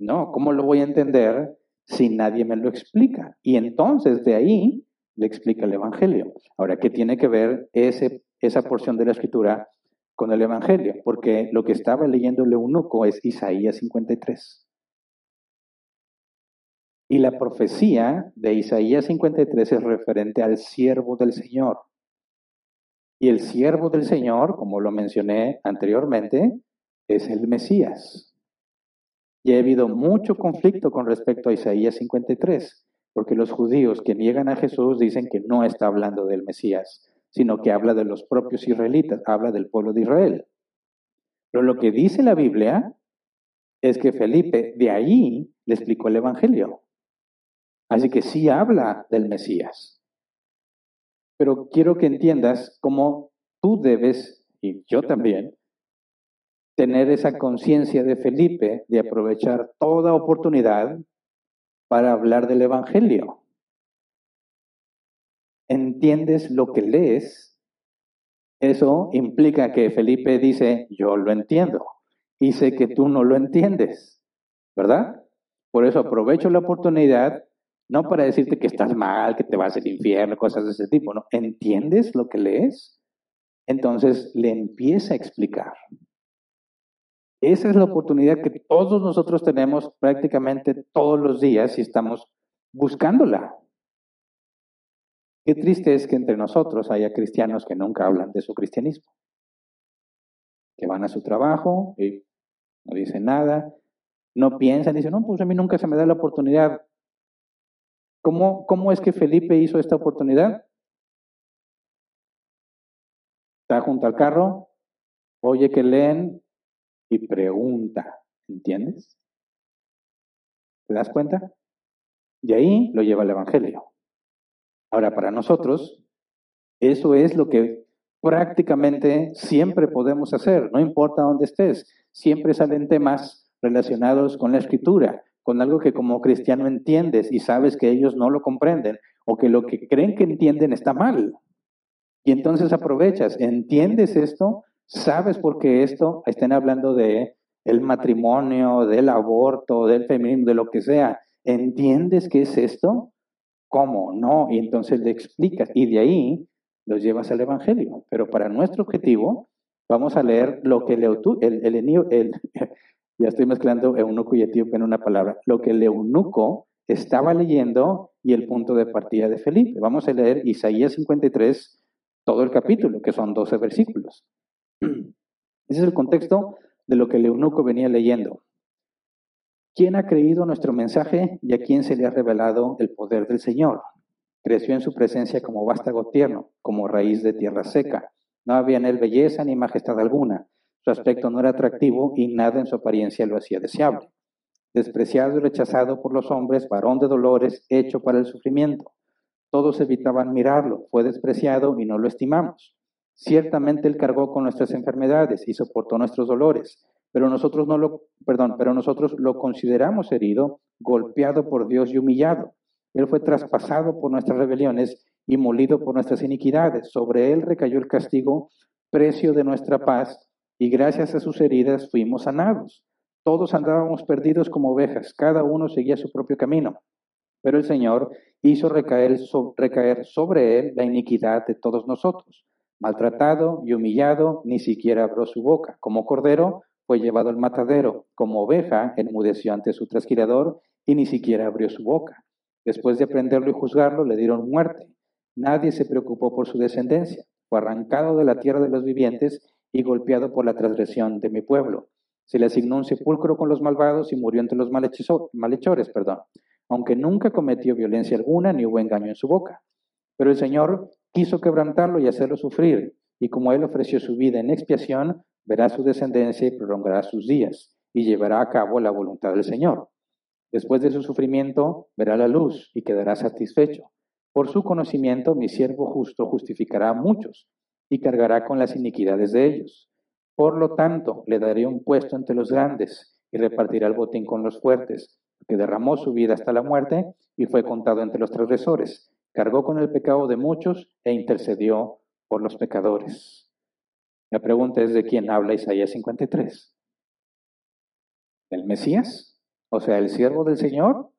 S1: No, ¿cómo lo voy a entender si nadie me lo explica? Y entonces de ahí le explica el Evangelio. Ahora, ¿qué tiene que ver ese, esa porción de la escritura con el Evangelio? Porque lo que estaba leyendo el es Isaías 53. Y la profecía de Isaías 53 es referente al siervo del Señor. Y el siervo del Señor, como lo mencioné anteriormente, es el Mesías. Y ha habido mucho conflicto con respecto a Isaías 53. Porque los judíos que niegan a Jesús dicen que no está hablando del Mesías, sino que habla de los propios israelitas, habla del pueblo de Israel. Pero lo que dice la Biblia es que Felipe de ahí le explicó el Evangelio. Así que sí habla del Mesías. Pero quiero que entiendas cómo tú debes, y yo también, tener esa conciencia de Felipe de aprovechar toda oportunidad para hablar del Evangelio. ¿Entiendes lo que lees? Eso implica que Felipe dice, yo lo entiendo, y sé que tú no lo entiendes, ¿verdad? Por eso aprovecho la oportunidad, no para decirte que estás mal, que te vas al infierno, cosas de ese tipo, ¿no? ¿Entiendes lo que lees? Entonces le empieza a explicar. Esa es la oportunidad que todos nosotros tenemos prácticamente todos los días y estamos buscándola. Qué triste es que entre nosotros haya cristianos que nunca hablan de su cristianismo, que van a su trabajo y no dicen nada, no piensan, dicen, no, pues a mí nunca se me da la oportunidad. ¿Cómo, cómo es que Felipe hizo esta oportunidad? Está junto al carro, oye que leen y pregunta, ¿entiendes? ¿Te das cuenta? Y ahí lo lleva el Evangelio. Ahora, para nosotros, eso es lo que prácticamente siempre podemos hacer, no importa dónde estés, siempre salen temas relacionados con la escritura, con algo que como cristiano entiendes y sabes que ellos no lo comprenden o que lo que creen que entienden está mal. Y entonces aprovechas, entiendes esto, ¿Sabes por qué esto? Estén hablando de el matrimonio, del aborto, del feminismo, de lo que sea. ¿Entiendes qué es esto? ¿Cómo? No. Y entonces le explicas. Y de ahí los llevas al Evangelio. Pero para nuestro objetivo, vamos a leer lo que el, el, el, ya estoy mezclando eunuco y etíope en una palabra, lo que el eunuco estaba leyendo y el punto de partida de Felipe. Vamos a leer Isaías 53, todo el capítulo, que son 12 versículos. Ese es el contexto de lo que el eunuco venía leyendo. ¿Quién ha creído nuestro mensaje y a quién se le ha revelado el poder del Señor? Creció en su presencia como vástago tierno, como raíz de tierra seca. No había en él belleza ni majestad alguna. Su aspecto no era atractivo y nada en su apariencia lo hacía deseable. despreciado y rechazado por los hombres, varón de dolores, hecho para el sufrimiento. Todos evitaban mirarlo, fue despreciado y no lo estimamos. Ciertamente él cargó con nuestras enfermedades y soportó nuestros dolores, pero nosotros no lo, perdón, pero nosotros lo consideramos herido, golpeado por Dios y humillado. Él fue traspasado por nuestras rebeliones y molido por nuestras iniquidades. Sobre él recayó el castigo, precio de nuestra paz, y gracias a sus heridas fuimos sanados. Todos andábamos perdidos como ovejas, cada uno seguía su propio camino. Pero el Señor hizo recaer, recaer sobre él la iniquidad de todos nosotros. Maltratado y humillado, ni siquiera abrió su boca. Como cordero, fue llevado al matadero. Como oveja, enmudeció ante su trasquilador y ni siquiera abrió su boca. Después de prenderlo y juzgarlo, le dieron muerte. Nadie se preocupó por su descendencia. Fue arrancado de la tierra de los vivientes y golpeado por la transgresión de mi pueblo. Se le asignó un sepulcro con los malvados y murió entre los malhechores, perdón, aunque nunca cometió violencia alguna ni hubo engaño en su boca. Pero el Señor quiso quebrantarlo y hacerlo sufrir, y como él ofreció su vida en expiación, verá su descendencia y prolongará sus días, y llevará a cabo la voluntad del Señor. Después de su sufrimiento, verá la luz y quedará satisfecho. Por su conocimiento, mi siervo justo justificará a muchos y cargará con las iniquidades de ellos. Por lo tanto, le daré un puesto entre los grandes y repartirá el botín con los fuertes, que derramó su vida hasta la muerte y fue contado entre los transgresores. Cargó con el pecado de muchos e intercedió por los pecadores. La pregunta es de quién habla Isaías 53. ¿Del Mesías? O sea, el siervo del Señor.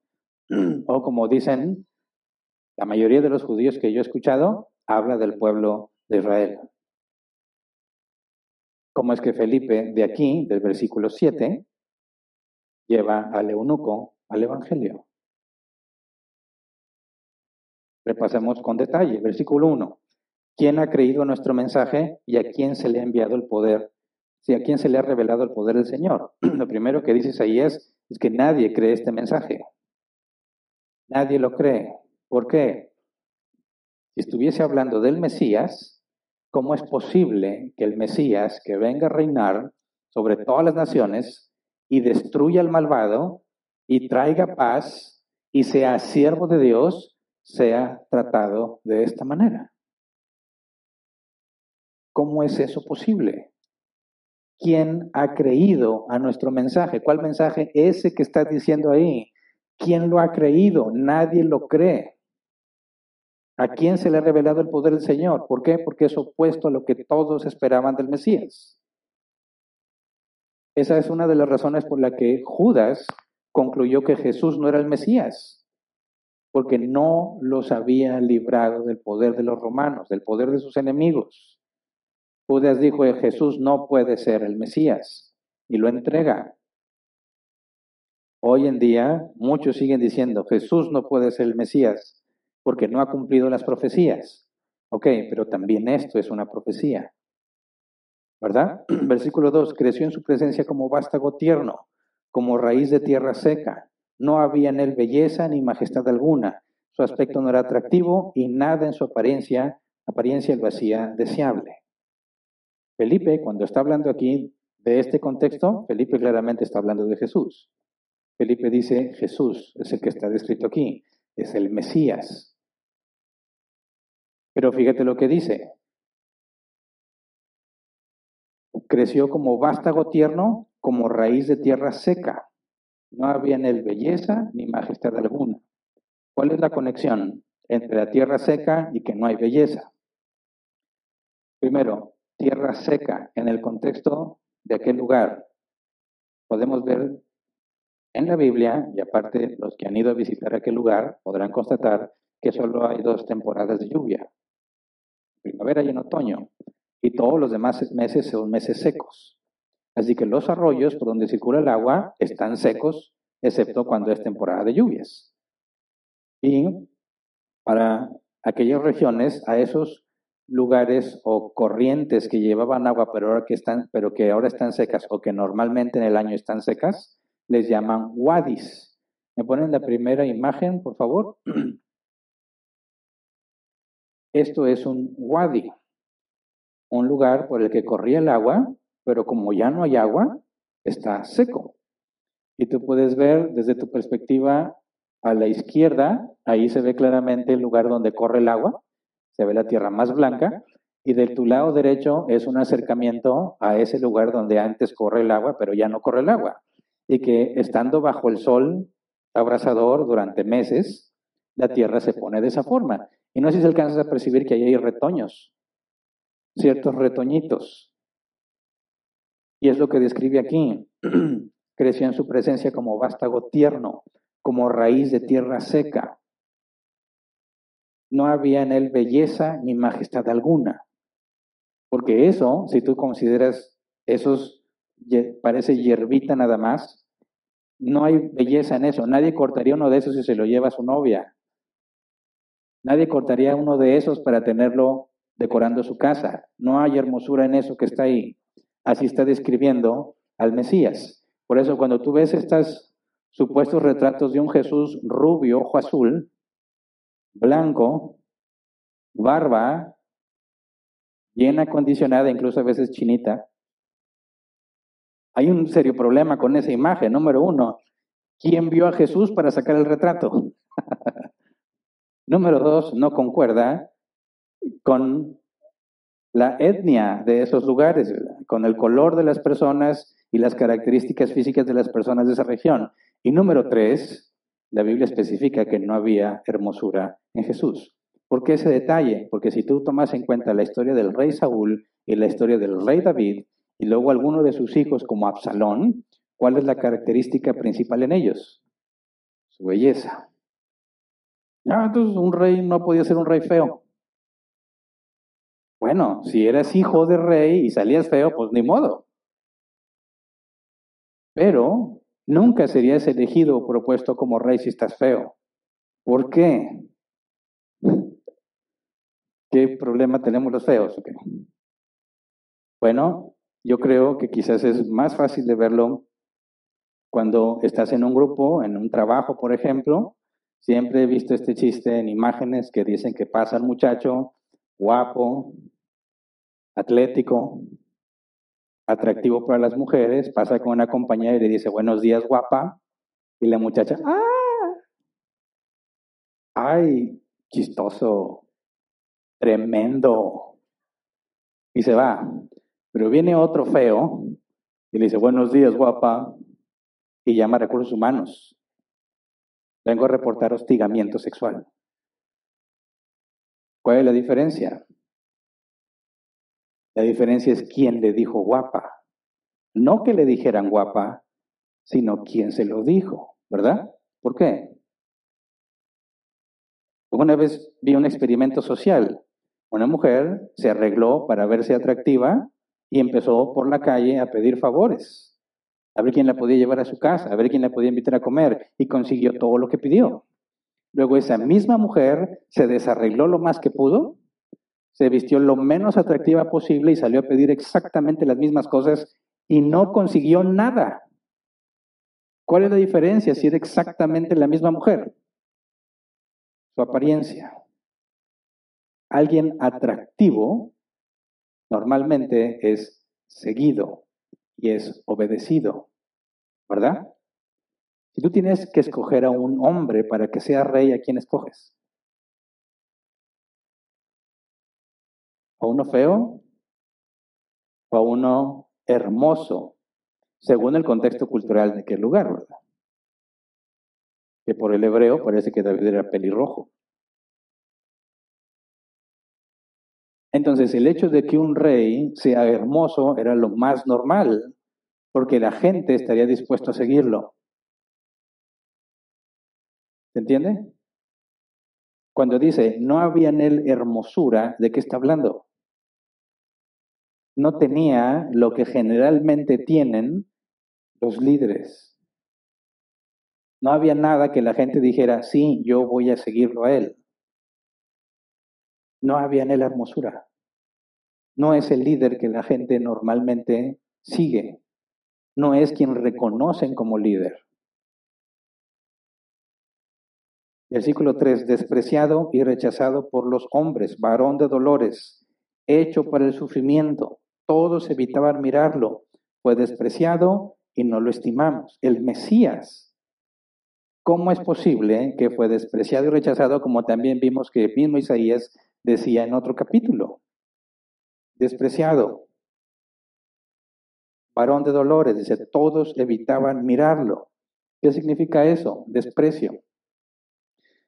S1: <clears throat> O como dicen la mayoría de los judíos que yo he escuchado, habla del pueblo de Israel. ¿Cómo es que Felipe de aquí, del versículo 7, lleva al eunuco al Evangelio? Repasemos con detalle. Versículo 1. ¿Quién ha creído nuestro mensaje y a quién se le ha enviado el poder? Si a quién se le ha revelado el poder del Señor. <clears throat> Lo primero que dices ahí es, es que nadie cree este mensaje. Nadie lo cree. ¿Por qué? Si estuviese hablando del Mesías, ¿cómo es posible que el Mesías que venga a reinar sobre todas las naciones y destruya al malvado y traiga paz y sea siervo de Dios, sea tratado de esta manera? ¿Cómo es eso posible? ¿Quién ha creído a nuestro mensaje? ¿Cuál mensaje? Ese que está diciendo ahí. ¿Quién lo ha creído? Nadie lo cree. ¿A quién se le ha revelado el poder del Señor? ¿Por qué? Porque es opuesto a lo que todos esperaban del Mesías. Esa es una de las razones por la que Judas concluyó que Jesús no era el Mesías, porque no los había librado del poder de los romanos, del poder de sus enemigos. Judas dijo, Jesús no puede ser el Mesías, y lo entrega. Hoy en día muchos siguen diciendo, Jesús no puede ser el Mesías, porque no ha cumplido las profecías. Ok, pero también esto es una profecía. ¿Verdad? <clears throat> Versículo 2, creció en su presencia como vástago tierno, como raíz de tierra seca. No había en él belleza ni majestad alguna. Su aspecto no era atractivo y nada en su apariencia, apariencia lo hacía deseable. Felipe, cuando está hablando aquí de este contexto, Felipe claramente está hablando de Jesús. Felipe dice, Jesús es el que está descrito aquí, es el Mesías, pero fíjate lo que dice. Creció como vástago tierno, como raíz de tierra seca. No había en él belleza ni majestad alguna. ¿Cuál es la conexión entre la tierra seca y que no hay belleza? Primero, tierra seca en el contexto de aquel lugar. Podemos ver en la Biblia, y aparte los que han ido a visitar aquel lugar podrán constatar que solo hay dos temporadas de lluvia, primavera y en otoño, y todos los demás meses son meses secos. Así que los arroyos por donde circula el agua están secos, excepto cuando es temporada de lluvias. Y para aquellas regiones, a esos lugares o corrientes que llevaban agua, pero, ahora que están, pero que ahora están secas o que normalmente en el año están secas, les llaman wadis. ¿Me ponen la primera imagen, por favor? <clears throat> Esto es un wadi, un lugar por el que corría el agua, pero como ya no hay agua, está seco. Y tú puedes ver desde tu perspectiva a la izquierda, ahí se ve claramente el lugar donde corre el agua, se ve la tierra más blanca, y de tu lado derecho es un acercamiento a ese lugar donde antes corre el agua, pero ya no corre el agua. Y que estando bajo el sol abrasador durante meses, la tierra se pone de esa forma. Y no sé si alcanzas a percibir que ahí hay retoños, ciertos retoñitos. Y es lo que describe aquí. <clears throat> Creció en su presencia como vástago tierno, como raíz de tierra seca. No había en él belleza ni majestad alguna. Porque eso, si tú consideras esos, parece hierbita nada más, no hay belleza en eso. Nadie cortaría uno de esos si se lo lleva a su novia. Nadie cortaría uno de esos para tenerlo decorando su casa. No hay hermosura en eso que está ahí. Así está describiendo al Mesías. Por eso cuando tú ves estos supuestos retratos de un Jesús rubio, ojo azul, blanco, barba, bien acondicionada, incluso a veces chinita, hay un serio problema con esa imagen. Número uno, ¿quién vio a Jesús para sacar el retrato? Número dos, no concuerda con la etnia de esos lugares, con el color de las personas y las características físicas de las personas de esa región. Y número tres, la Biblia especifica que no había hermosura en Jesús. ¿Por qué ese detalle? Porque si tú tomas en cuenta la historia del rey Saúl y la historia del rey David, y luego alguno de sus hijos como Absalón, ¿cuál es la característica principal en ellos? Su belleza. Ah, entonces un rey no podía ser un rey feo. Bueno, si eras hijo de rey y salías feo, pues ni modo. Pero nunca serías elegido o propuesto como rey si estás feo. ¿Por qué? ¿Qué problema tenemos los feos? Bueno, yo creo que quizás es más fácil de verlo cuando estás en un grupo, en un trabajo, por ejemplo, Siempre he visto este chiste en imágenes que dicen que pasa el muchacho guapo, atlético, atractivo para las mujeres, pasa con una compañera y le dice buenos días guapa, y la muchacha, ¡ah! ¡Ay! Chistoso, tremendo. Y se va. Pero viene otro feo y le dice buenos días guapa, y llama a recursos humanos Vengo a reportar hostigamiento sexual. ¿Cuál es la diferencia? La diferencia es quién le dijo guapa. No que le dijeran guapa, sino quién se lo dijo, ¿verdad? ¿Por qué? Una vez vi un experimento social. Una mujer se arregló para verse atractiva y empezó por la calle a pedir favores a ver quién la podía llevar a su casa, a ver quién la podía invitar a comer, y consiguió todo lo que pidió. Luego esa misma mujer se desarregló lo más que pudo, se vistió lo menos atractiva posible y salió a pedir exactamente las mismas cosas y no consiguió nada. ¿Cuál es la diferencia si era exactamente la misma mujer? Su apariencia. Alguien atractivo normalmente es seguido, y es obedecido, ¿verdad? Si tú tienes que escoger a un hombre para que sea rey, ¿a quién escoges? ¿A uno feo? ¿O a uno hermoso? Según el contexto cultural de aquel lugar, ¿verdad? Que por el hebreo parece que David era pelirrojo. Entonces, el hecho de que un rey sea hermoso era lo más normal, porque la gente estaría dispuesto a seguirlo. ¿Se entiende? Cuando dice, no había en él hermosura, ¿de qué está hablando? No tenía lo que generalmente tienen los líderes. No había nada que la gente dijera, sí, yo voy a seguirlo a él no había en él hermosura. No es el líder que la gente normalmente sigue. No es quien reconocen como líder. Versículo 3, despreciado y rechazado por los hombres, varón de dolores, hecho para el sufrimiento. Todos evitaban mirarlo. Fue despreciado y no lo estimamos. El Mesías. ¿Cómo es posible que fue despreciado y rechazado como también vimos que el mismo Isaías decía en otro capítulo? Despreciado. Varón de dolores, dice, todos evitaban mirarlo. ¿Qué significa eso? Desprecio.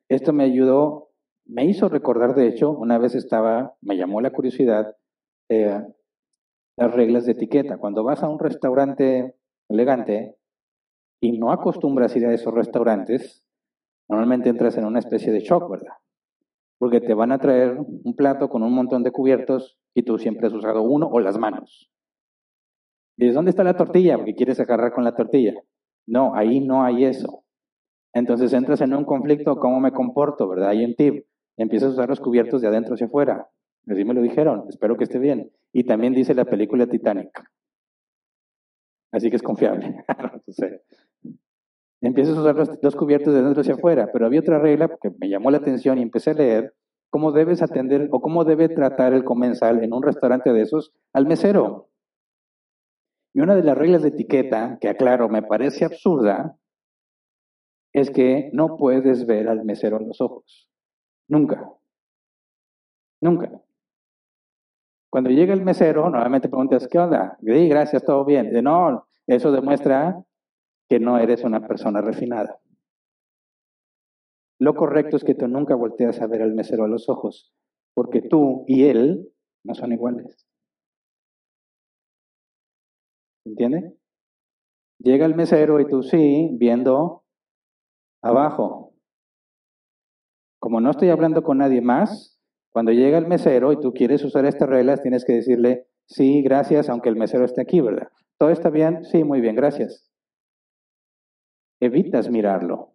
S1: Esto me ayudó, me hizo recordar, de hecho, una vez estaba, me llamó la curiosidad, eh, las reglas de etiqueta. Cuando vas a un restaurante elegante y no acostumbras ir a esos restaurantes, normalmente entras en una especie de shock, ¿verdad? Porque te van a traer un plato con un montón de cubiertos y tú siempre has usado uno o las manos. ¿Y dónde está la tortilla? Porque quieres agarrar con la tortilla. No, ahí no hay eso. Entonces entras en un conflicto, ¿cómo me comporto? ¿Verdad? Hay un tip. Empiezas a usar los cubiertos de adentro hacia afuera. Así me lo dijeron, espero que esté bien. Y también dice la película Titanic. Así que es confiable. <laughs> Empiezas a usar los, los, cubiertos de dentro hacia afuera, pero había otra regla que me llamó la atención y empecé a leer cómo debes atender o cómo debe tratar el comensal en un restaurante de esos al mesero. Y una de las reglas de etiqueta, que aclaro, me parece absurda, es que no puedes ver al mesero en los ojos. Nunca. Nunca. Cuando llega el mesero, normalmente preguntas, ¿qué onda? Sí, gracias, todo bien. De no, eso demuestra que no eres una persona refinada. Lo correcto es que tú nunca volteas a ver al mesero a los ojos, porque tú y él no son iguales. ¿Entiende? Llega el mesero y tú sí, viendo abajo. Como no estoy hablando con nadie más, cuando llega el mesero y tú quieres usar estas reglas, tienes que decirle, sí, gracias, aunque el mesero esté aquí, ¿verdad? ¿Todo está bien? Sí, muy bien, gracias. Evitas mirarlo.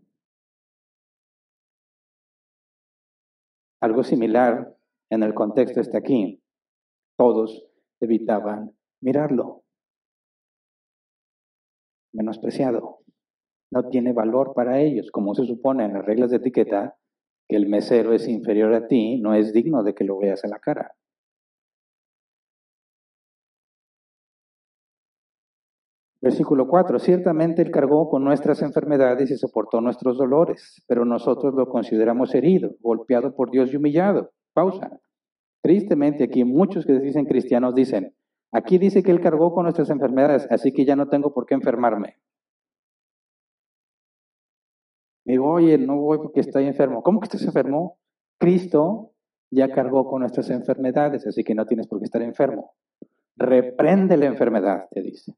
S1: Algo similar en el contexto está aquí. Todos evitaban mirarlo. Menospreciado. No tiene valor para ellos, como se supone en las reglas de etiqueta, que el mesero es inferior a ti, no es digno de que lo veas a la cara. Versículo 4. Ciertamente Él cargó con nuestras enfermedades y soportó nuestros dolores, pero nosotros lo consideramos herido, golpeado por Dios y humillado. Pausa. Tristemente aquí muchos que dicen cristianos dicen, aquí dice que Él cargó con nuestras enfermedades, así que ya no tengo por qué enfermarme. Me digo, oye, no voy porque estoy enfermo. ¿Cómo que estás enfermo? Cristo ya cargó con nuestras enfermedades, así que no tienes por qué estar enfermo. Reprende la enfermedad, te dice.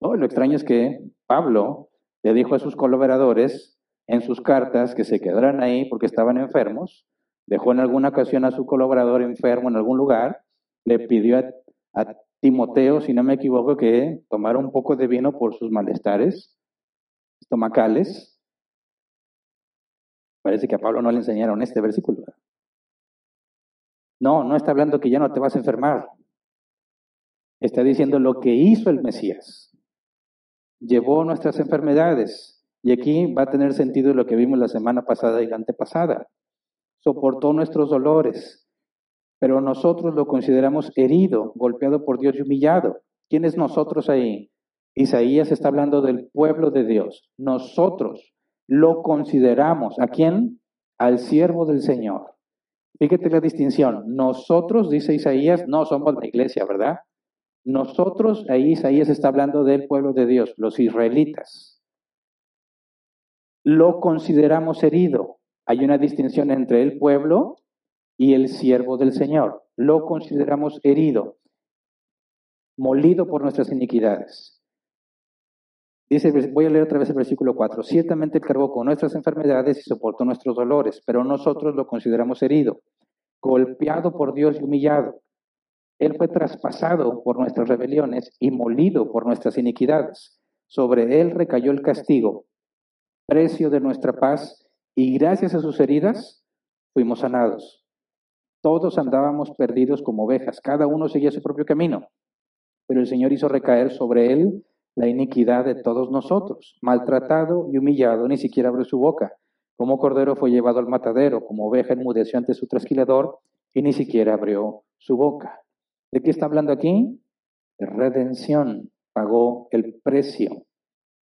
S1: Lo extraño es que Pablo le dijo a sus colaboradores en sus cartas que se quedaran ahí porque estaban enfermos. Dejó en alguna ocasión a su colaborador enfermo en algún lugar. Le pidió a, a Timoteo, si no me equivoco, que tomara un poco de vino por sus malestares estomacales Parece que a Pablo no le enseñaron este versículo. No, no está hablando que ya no te vas a enfermar. Está diciendo lo que hizo el Mesías. Llevó nuestras enfermedades. Y aquí va a tener sentido lo que vimos la semana pasada y la antepasada. Soportó nuestros dolores. Pero nosotros lo consideramos herido, golpeado por Dios y humillado. ¿Quién es nosotros ahí? Isaías está hablando del pueblo de Dios. Nosotros lo consideramos. ¿A quién? Al siervo del Señor. Fíjate la distinción. Nosotros, dice Isaías, no somos la iglesia, ¿verdad? Nosotros, ahí Isaías está hablando del pueblo de Dios, los israelitas. Lo consideramos herido. Hay una distinción entre el pueblo y el siervo del Señor. Lo consideramos herido, molido por nuestras iniquidades. Dice, voy a leer otra vez el versículo 4. Ciertamente cargó con nuestras enfermedades y soportó nuestros dolores, pero nosotros lo consideramos herido, golpeado por Dios y humillado. Él fue traspasado por nuestras rebeliones y molido por nuestras iniquidades. Sobre él recayó el castigo, precio de nuestra paz, y gracias a sus heridas fuimos sanados. Todos andábamos perdidos como ovejas, cada uno seguía su propio camino, pero el Señor hizo recaer sobre él la iniquidad de todos nosotros. Maltratado y humillado, ni siquiera abrió su boca. Como cordero fue llevado al matadero, como oveja enmudeció ante su trasquilador, y ni siquiera abrió su boca. ¿De qué está hablando aquí? De redención. pagó el precio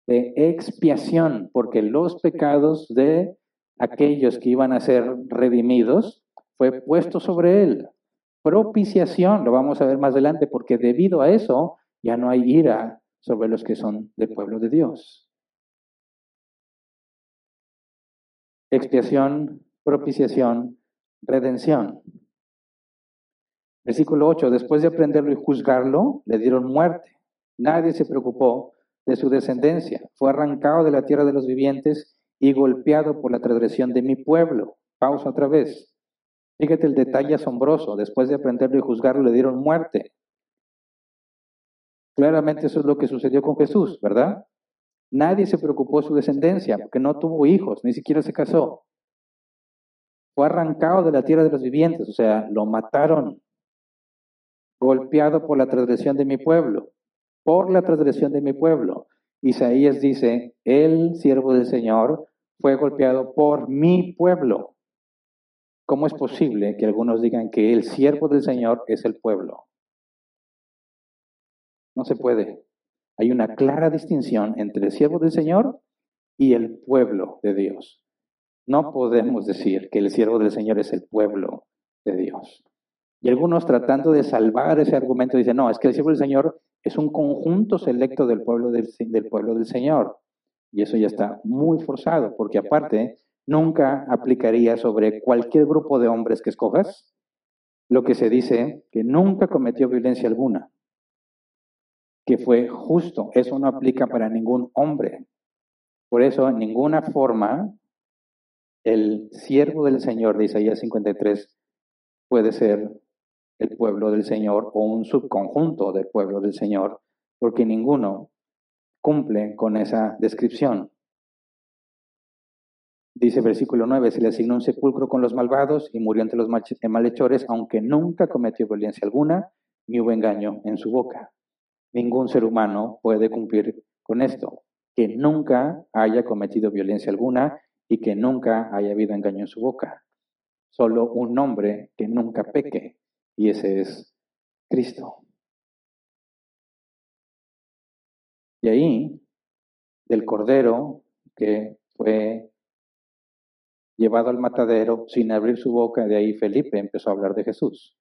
S1: de expiación, porque los pecados de aquellos que iban a ser redimidos fue puesto sobre él. Propiciación, lo vamos a ver más adelante, porque debido a eso ya no hay ira sobre los que son del pueblo de Dios. Expiación, propiciación, redención. Versículo 8, después de aprenderlo y juzgarlo, le dieron muerte. Nadie se preocupó de su descendencia. Fue arrancado de la tierra de los vivientes y golpeado por la transgresión de mi pueblo. Pausa otra vez. Fíjate el detalle asombroso. Después de aprenderlo y juzgarlo, le dieron muerte. Claramente eso es lo que sucedió con Jesús, ¿verdad? Nadie se preocupó de su descendencia, porque no tuvo hijos, ni siquiera se casó. Fue arrancado de la tierra de los vivientes, o sea, lo mataron, golpeado por la transgresión de mi pueblo por la transgresión de mi pueblo. Isaías dice, el siervo del Señor fue golpeado por mi pueblo. ¿Cómo es posible que algunos digan que el siervo del Señor es el pueblo? No se puede. Hay una clara distinción entre el siervo del Señor y el pueblo de Dios. No podemos decir que el siervo del Señor es el pueblo de Dios. Y algunos tratando de salvar ese argumento dicen, no, es que el siervo del Señor es un conjunto selecto del pueblo del, pueblo del Señor. Y eso ya está muy forzado, porque aparte, nunca aplicaría sobre cualquier grupo de hombres que escojas lo que se dice que nunca cometió violencia alguna, que fue justo. Eso no aplica para ningún hombre. Por eso, en ninguna forma, el siervo del Señor de Isaías 53 puede ser el pueblo del Señor o un subconjunto del pueblo del Señor, porque ninguno cumple con esa descripción. Dice versículo 9, se le asignó un sepulcro con los malvados y murió entre los malhechores, aunque nunca cometió violencia alguna ni hubo engaño en su boca. Ningún ser humano puede cumplir con esto, que nunca haya cometido violencia alguna y que nunca haya habido engaño en su boca. Solo un hombre que nunca peque, y ese es Cristo. Y ahí, del cordero que fue llevado al matadero sin abrir su boca, de ahí Felipe empezó a hablar de Jesús.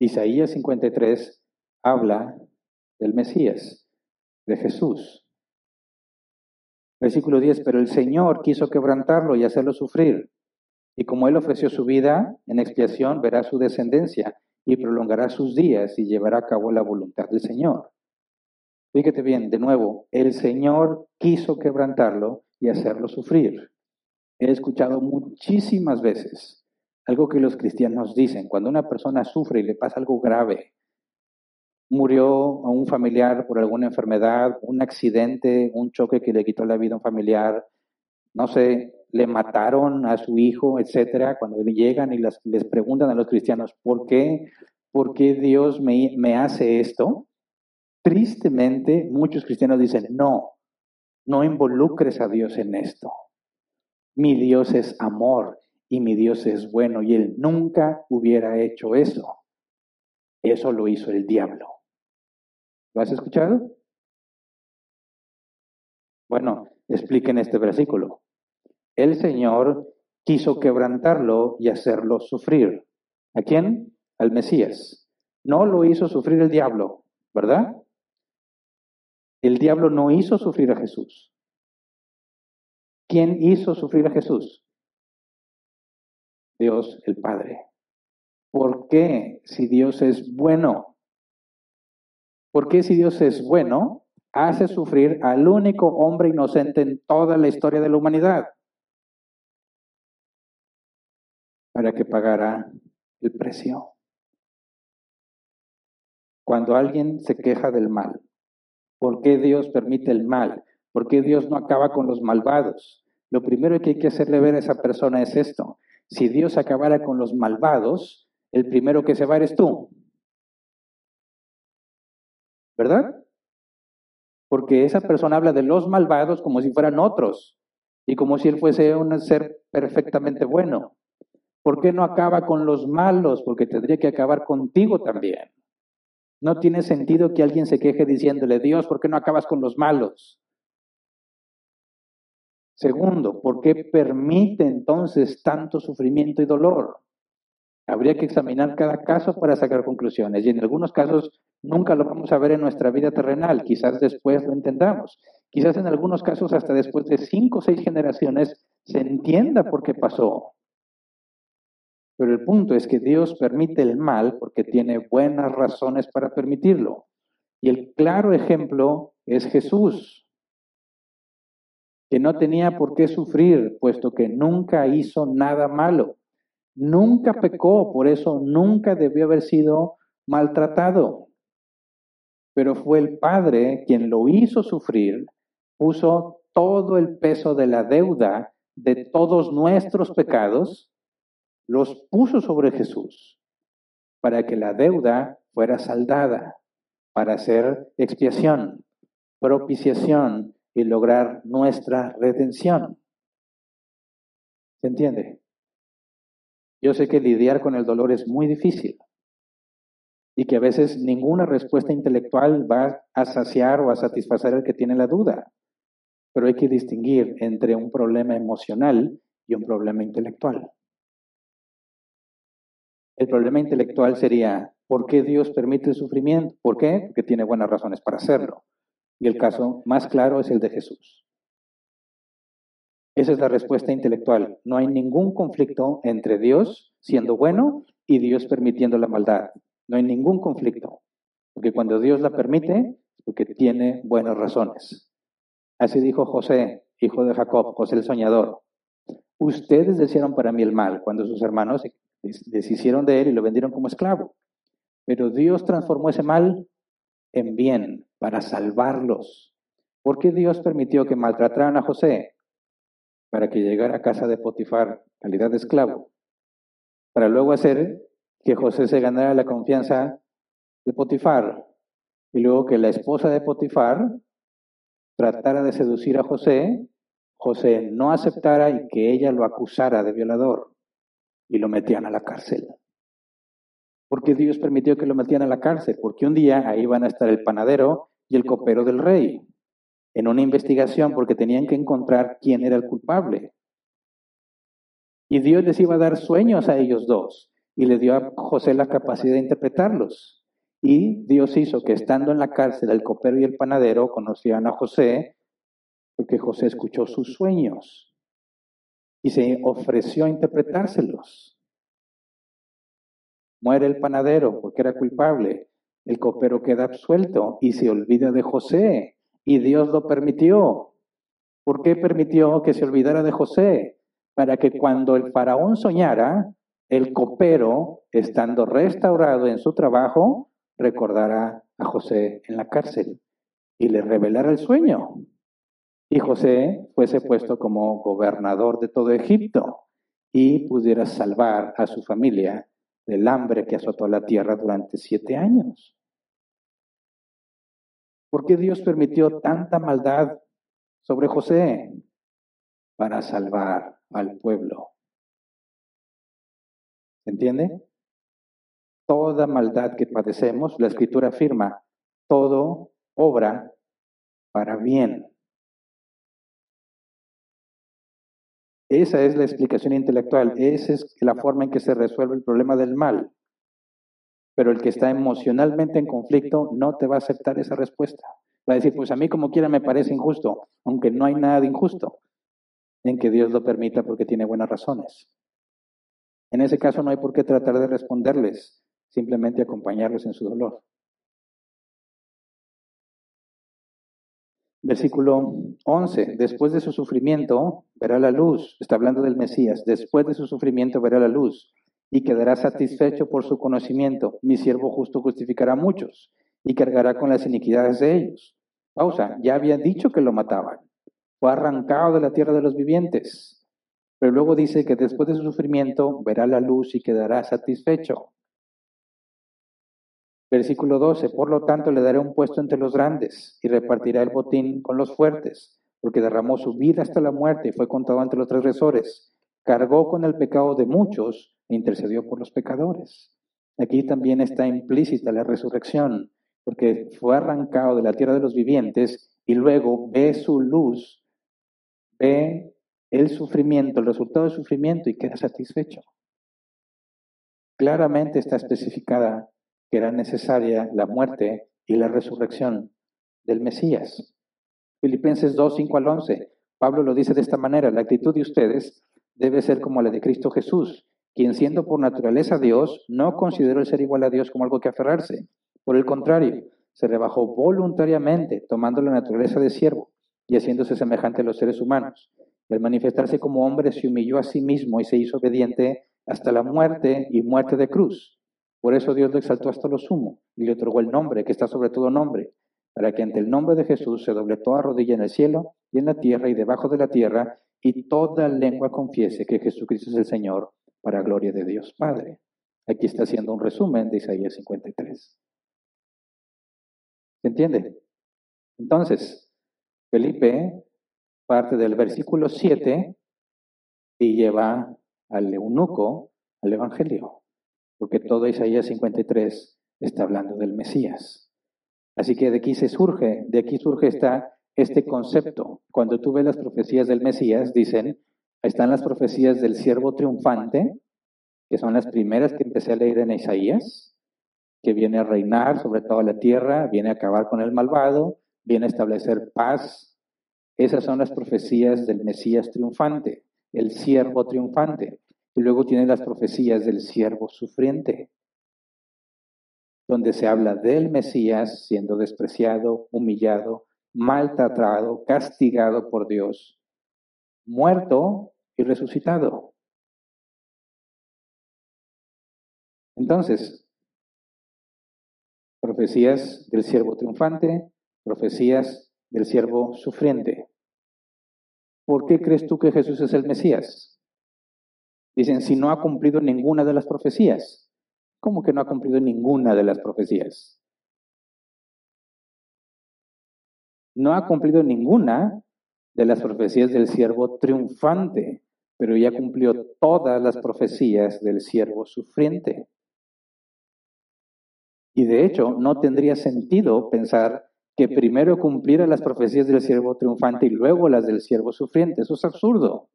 S1: Isaías 53 habla del Mesías, de Jesús. Versículo 10, pero el Señor quiso quebrantarlo y hacerlo sufrir. Y como él ofreció su vida en expiación, verá su descendencia y prolongará sus días y llevará a cabo la voluntad del Señor. Fíjate bien, de nuevo, el Señor quiso quebrantarlo y hacerlo sufrir. He escuchado muchísimas veces algo que los cristianos dicen, cuando una persona sufre y le pasa algo grave, murió a un familiar por alguna enfermedad, un accidente, un choque que le quitó la vida a un familiar, no sé, le mataron a su hijo, etcétera, cuando llegan y les preguntan a los cristianos, ¿por qué, por qué Dios me, me hace esto? Tristemente, muchos cristianos dicen, no, no involucres a Dios en esto. Mi Dios es amor y mi Dios es bueno y Él nunca hubiera hecho eso. Eso lo hizo el diablo. ¿Lo has escuchado? Bueno, expliquen este versículo el Señor quiso quebrantarlo y hacerlo sufrir. ¿A quién? Al Mesías. No lo hizo sufrir el diablo, ¿verdad? El diablo no hizo sufrir a Jesús. ¿Quién hizo sufrir a Jesús? Dios el Padre. ¿Por qué si Dios es bueno? ¿Por qué si Dios es bueno, hace sufrir al único hombre inocente en toda la historia de la humanidad? Para que pagara el precio. Cuando alguien se queja del mal, ¿por qué Dios permite el mal? ¿Por qué Dios no acaba con los malvados? Lo primero que hay que hacerle ver a esa persona es esto. Si Dios acabara con los malvados, el primero que se va eres tú. ¿Verdad? Porque esa persona habla de los malvados como si fueran otros y como si él fuese un ser perfectamente bueno. ¿Por qué no acaba con los malos? Porque tendría que acabar contigo también. No tiene sentido que alguien se queje diciéndole, Dios, ¿por qué no acabas con los malos? Segundo, ¿por qué permite entonces tanto sufrimiento y dolor? Habría que examinar cada caso para sacar conclusiones y en algunos casos nunca lo vamos a ver en nuestra vida terrenal, quizás después lo entendamos, quizás en algunos casos hasta después de cinco o seis generaciones se entienda por qué pasó. Pero el punto es que Dios permite el mal porque tiene buenas razones para permitirlo. Y el claro ejemplo es Jesús, que no tenía por qué sufrir, puesto que nunca hizo nada malo. Nunca pecó, por eso nunca debió haber sido maltratado. Pero fue el Padre quien lo hizo sufrir, puso todo el peso de la deuda de todos nuestros pecados los puso sobre Jesús para que la deuda fuera saldada, para hacer expiación, propiciación y lograr nuestra redención. ¿Se entiende? Yo sé que lidiar con el dolor es muy difícil y que a veces ninguna respuesta intelectual va a saciar o a satisfacer al que tiene la duda, pero hay que distinguir entre un problema emocional y un problema intelectual. El problema intelectual sería, ¿por qué Dios permite el sufrimiento? ¿Por qué? Porque tiene buenas razones para hacerlo. Y el caso más claro es el de Jesús. Esa es la respuesta intelectual. No hay ningún conflicto entre Dios siendo bueno y Dios permitiendo la maldad. No hay ningún conflicto. Porque cuando Dios la permite, porque tiene buenas razones. Así dijo José, hijo de Jacob, José el soñador. Ustedes desearon para mí el mal cuando sus hermanos deshicieron de él y lo vendieron como esclavo. Pero Dios transformó ese mal en bien para salvarlos. ¿Por qué Dios permitió que maltrataran a José? Para que llegara a casa de Potifar, calidad de esclavo. Para luego hacer que José se ganara la confianza de Potifar. Y luego que la esposa de Potifar tratara de seducir a José, José no aceptara y que ella lo acusara de violador y lo metían a la cárcel. ¿Por qué Dios permitió que lo metían a la cárcel? Porque un día ahí van a estar el panadero y el copero del rey, en una investigación porque tenían que encontrar quién era el culpable. Y Dios les iba a dar sueños a ellos dos y le dio a José la capacidad de interpretarlos. Y Dios hizo que estando en la cárcel el copero y el panadero conocían a José porque José escuchó sus sueños y se ofreció a interpretárselos. Muere el panadero porque era culpable. El copero queda absuelto y se olvida de José. Y Dios lo permitió. ¿Por qué permitió que se olvidara de José? Para que cuando el faraón soñara, el copero, estando restaurado en su trabajo, recordara a José en la cárcel y le revelara el sueño. Y José fuese puesto como gobernador de todo Egipto y pudiera salvar a su familia del hambre que azotó la tierra durante siete años. ¿Por qué Dios permitió tanta maldad sobre José? Para salvar al pueblo. ¿Se entiende? Toda maldad que padecemos, la escritura afirma, todo obra para bien Esa es la explicación intelectual, esa es la forma en que se resuelve el problema del mal. Pero el que está emocionalmente en conflicto no te va a aceptar esa respuesta. Va a decir, pues a mí como quiera me parece injusto, aunque no hay nada de injusto en que Dios lo permita porque tiene buenas razones. En ese caso no hay por qué tratar de responderles, simplemente acompañarlos en su dolor. Versículo 11. Después de su sufrimiento verá la luz. Está hablando del Mesías. Después de su sufrimiento verá la luz y quedará satisfecho por su conocimiento. Mi siervo justo justificará a muchos y cargará con las iniquidades de ellos. Pausa. Ya había dicho que lo mataban. Fue arrancado de la tierra de los vivientes. Pero luego dice que después de su sufrimiento verá la luz y quedará satisfecho. Versículo 12, por lo tanto le daré un puesto entre los grandes y repartirá el botín con los fuertes, porque derramó su vida hasta la muerte y fue contado ante los transgresores, cargó con el pecado de muchos e intercedió por los pecadores. aquí también está implícita la resurrección, porque fue arrancado de la tierra de los vivientes y luego ve su luz, ve el sufrimiento, el resultado del sufrimiento y queda satisfecho. Claramente está especificada que era necesaria la muerte y la resurrección del Mesías. Filipenses 2, 5 al 11. Pablo lo dice de esta manera, la actitud de ustedes debe ser como la de Cristo Jesús, quien siendo por naturaleza Dios, no consideró el ser igual a Dios como algo que aferrarse. Por el contrario, se rebajó voluntariamente, tomando la naturaleza de siervo y haciéndose semejante a los seres humanos. Y al manifestarse como hombre, se humilló a sí mismo y se hizo obediente hasta la muerte y muerte de cruz. Por eso Dios lo exaltó hasta lo sumo y le otorgó el nombre que está sobre todo nombre, para que ante el nombre de Jesús se doble toda rodilla en el cielo y en la tierra y debajo de la tierra, y toda lengua confiese que Jesucristo es el Señor, para gloria de Dios Padre. Aquí está haciendo un resumen de Isaías 53. ¿Se entiende? Entonces, Felipe parte del versículo 7 y lleva al eunuco al Evangelio, porque todo Isaías 53 está hablando del Mesías. Así que de aquí se surge, de aquí surge esta, este concepto. Cuando tú ves las profecías del Mesías, dicen, están las profecías del siervo triunfante, que son las primeras que empecé a leer en Isaías, que viene a reinar sobre toda la tierra, viene a acabar con el malvado, viene a establecer paz. Esas son las profecías del Mesías triunfante, el siervo triunfante. Y luego tiene las profecías del siervo sufriente donde se habla del Mesías siendo despreciado, humillado, maltratado, castigado por Dios, muerto y resucitado. Entonces, profecías del siervo triunfante, profecías del siervo sufriente. ¿Por qué crees tú que Jesús es el Mesías? Dicen, si no ha cumplido ninguna de las profecías. ¿Cómo que no ha cumplido ninguna de las profecías? No ha cumplido ninguna de las profecías del siervo triunfante, pero ya cumplió todas las profecías del siervo sufriente. Y de hecho, no tendría sentido pensar que primero cumpliera las profecías del siervo triunfante y luego las del siervo sufriente. Eso es absurdo.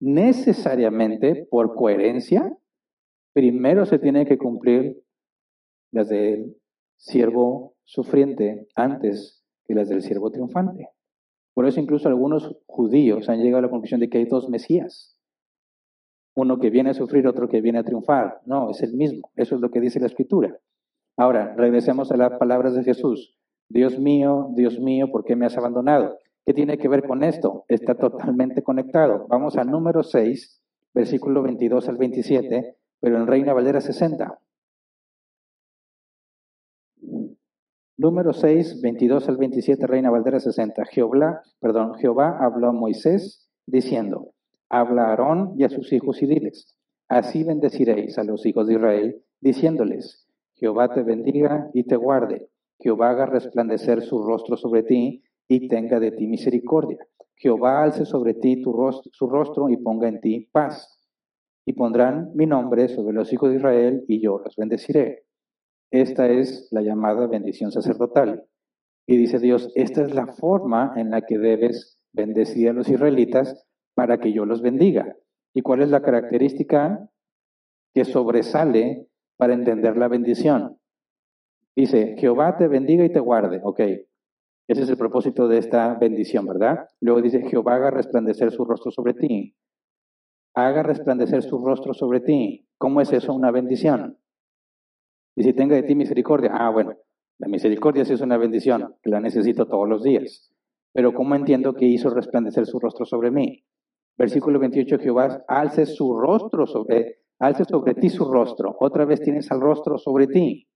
S1: Necesariamente, por coherencia, primero se tiene que cumplir las del siervo sufriente antes que las del siervo triunfante. Por eso incluso algunos judíos han llegado a la conclusión de que hay dos Mesías. Uno que viene a sufrir, otro que viene a triunfar. No, es el mismo. Eso es lo que dice la escritura. Ahora, regresemos a las palabras de Jesús. Dios mío, Dios mío, ¿por qué me has abandonado? ¿Qué tiene que ver con esto? Está totalmente conectado. Vamos al número 6, versículo 22 al 27, pero en Reina Valera 60. Número 6, 22 al 27, Reina Valera 60. Jehová, perdón, Jehová habló a Moisés diciendo, habla a Aarón y a sus hijos y diles, así bendeciréis a los hijos de Israel, diciéndoles, Jehová te bendiga y te guarde, Jehová haga resplandecer su rostro sobre ti y tenga de ti misericordia. Jehová alce sobre ti su rostro y ponga en ti paz y pondrán mi nombre sobre los hijos de Israel y yo los bendeciré. Esta es la llamada bendición sacerdotal. Y dice Dios, esta es la forma en la que debes bendecir a los israelitas para que yo los bendiga. ¿Y cuál es la característica que sobresale para entender la bendición? Dice, Jehová te bendiga y te guarde. Ok, ese es el propósito de esta bendición, ¿verdad? Luego dice, Jehová haga resplandecer su rostro sobre ti haga resplandecer su rostro sobre ti. ¿Cómo es eso una bendición? Y si tenga de ti misericordia, ah, bueno, la misericordia sí es una bendición, que la necesito todos los días. Pero ¿cómo entiendo que hizo resplandecer su rostro sobre mí? Versículo 28, Jehová alce su rostro sobre, alce sobre ti su rostro. Otra vez tienes al rostro sobre ti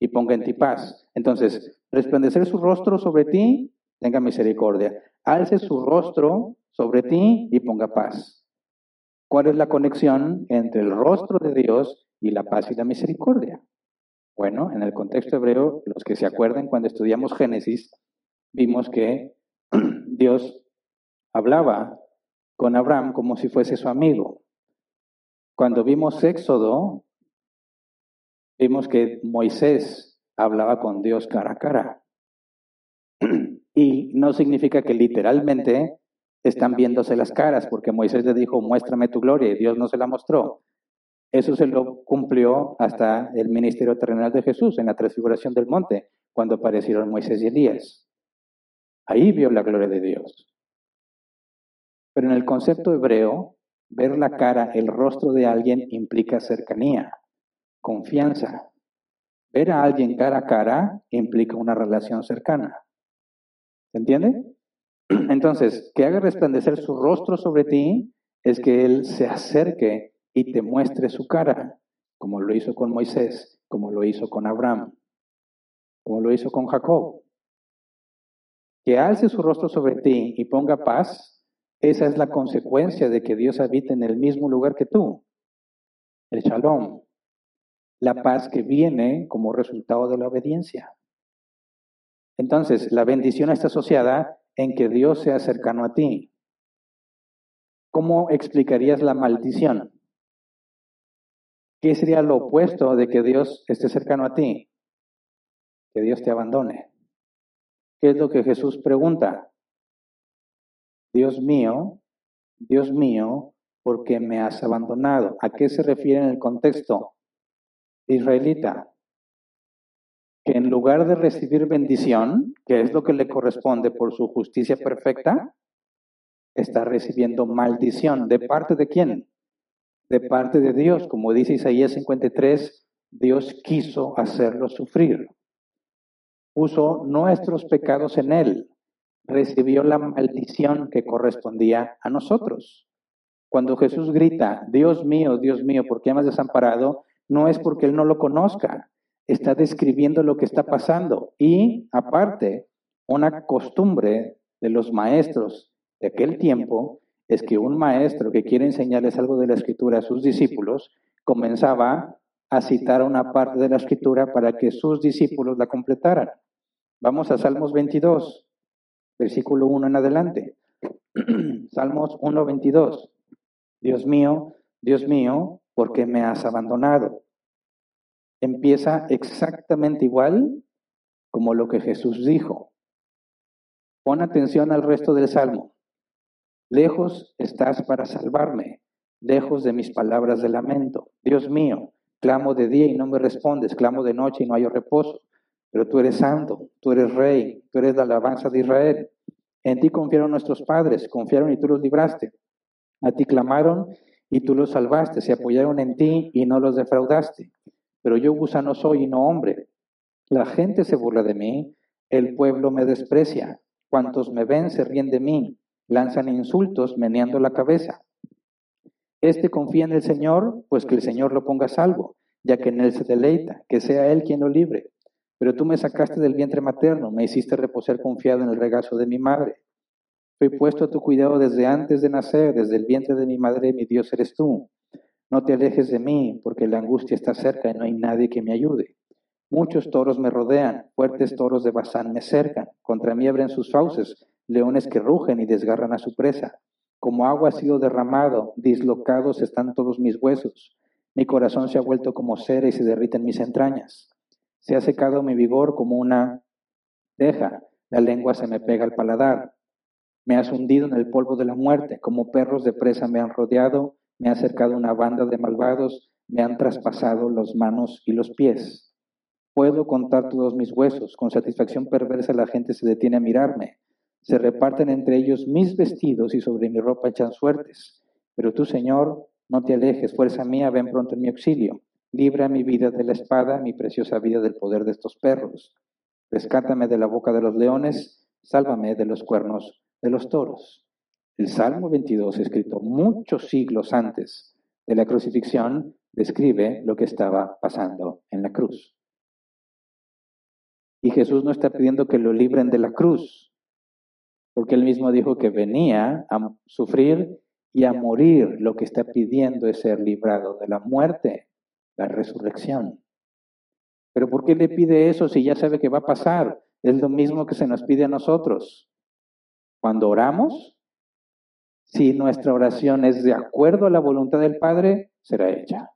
S1: y ponga en ti paz. Entonces, resplandecer su rostro sobre ti, tenga misericordia. Alce su rostro sobre ti y ponga paz. ¿Cuál es la conexión entre el rostro de Dios y la paz y la misericordia? Bueno, en el contexto hebreo, los que se acuerdan cuando estudiamos Génesis, vimos que <clears throat> Dios hablaba con Abraham como si fuese su amigo. Cuando vimos Éxodo, vimos que Moisés hablaba con Dios cara a cara. <clears throat> Y no significa que literalmente están viéndose las caras, porque Moisés le dijo, muéstrame tu gloria, y Dios no se la mostró. Eso se lo cumplió hasta el ministerio terrenal de Jesús en la transfiguración del monte, cuando aparecieron Moisés y Elías. Ahí vio la gloria de Dios. Pero en el concepto hebreo, ver la cara, el rostro de alguien implica cercanía, confianza. Ver a alguien cara a cara implica una relación cercana. ¿Se entiende? <clears throat> Entonces, que haga resplandecer su rostro sobre ti es que Él se acerque y te muestre su cara, como lo hizo con Moisés, como lo hizo con Abraham, como lo hizo con Jacob. Que alce su rostro sobre ti y ponga paz, esa es la consecuencia de que Dios habite en el mismo lugar que tú. El shalom, la paz que viene como resultado de la obediencia. Entonces, la bendición está asociada en que Dios sea cercano a ti. ¿Cómo explicarías la maldición? ¿Qué sería lo opuesto de que Dios esté cercano a ti? Que Dios te abandone. ¿Qué es lo que Jesús pregunta? Dios mío, Dios mío, ¿por qué me has abandonado? ¿A qué se refiere en el contexto israelita? que en lugar de recibir bendición, que es lo que le corresponde por su justicia perfecta, está recibiendo maldición. ¿De parte de quién? De parte de Dios. Como dice Isaías 53, Dios quiso hacerlo sufrir. Puso nuestros pecados en él. Recibió la maldición que correspondía a nosotros. Cuando Jesús grita, Dios mío, Dios mío, ¿por qué me has desamparado? No es porque Él no lo conozca, está describiendo lo que está pasando. Y aparte, una costumbre de los maestros de aquel tiempo es que un maestro que quiere enseñarles algo de la escritura a sus discípulos comenzaba a citar una parte de la escritura para que sus discípulos la completaran. Vamos a Salmos 22, versículo 1 en adelante. <clears throat> Salmos 1, 22. Dios mío, Dios mío, ¿por qué me has abandonado? empieza exactamente igual como lo que Jesús dijo. Pon atención al resto del salmo. Lejos estás para salvarme, lejos de mis palabras de lamento. Dios mío, clamo de día y no me respondes, clamo de noche y no hay reposo. Pero tú eres santo, tú eres rey, tú eres la alabanza de Israel. En ti confiaron nuestros padres, confiaron y tú los libraste. A ti clamaron y tú los salvaste, se apoyaron en ti y no los defraudaste pero yo gusano soy y no hombre. La gente se burla de mí, el pueblo me desprecia. Cuantos me ven se ríen de mí, lanzan insultos meneando la cabeza. Este confía en el Señor, pues que el Señor lo ponga salvo, ya que en Él se deleita, que sea Él quien lo libre. Pero tú me sacaste del vientre materno, me hiciste reposar confiado en el regazo de mi madre. Fui puesto a tu cuidado desde antes de nacer, desde el vientre de mi madre, mi Dios eres tú. No te alejes de mí, porque la angustia está cerca y no hay nadie que me ayude. Muchos toros me rodean, fuertes toros de Bazán me cercan, contra mí abren sus fauces, leones que rugen y desgarran a su presa. Como agua ha sido derramado, dislocados están todos mis huesos. Mi corazón se ha vuelto como cera y se derriten mis entrañas. Se ha secado mi vigor como una deja, la lengua se me pega al paladar. Me has hundido en el polvo de la muerte, como perros de presa me han rodeado me ha acercado una banda de malvados, me han traspasado las manos y los pies. Puedo contar todos mis huesos, con satisfacción perversa la gente se detiene a mirarme. Se reparten entre ellos mis vestidos y sobre mi ropa echan suertes. Pero tú, Señor, no te alejes, fuerza mía, ven pronto en mi auxilio. Libra mi vida de la espada, mi preciosa vida del poder de estos perros. Rescátame de la boca de los leones, sálvame de los cuernos de los toros. El Salmo 22, escrito muchos siglos antes de la crucifixión, describe lo que estaba pasando en la cruz. Y Jesús no está pidiendo que lo libren de la cruz, porque él mismo dijo que venía a sufrir y a morir. Lo que está pidiendo es ser librado de la muerte, la resurrección. Pero ¿por qué le pide eso si ya sabe que va a pasar? Es lo mismo que se nos pide a nosotros. Cuando oramos, si nuestra oración es de acuerdo a la voluntad del Padre, será hecha.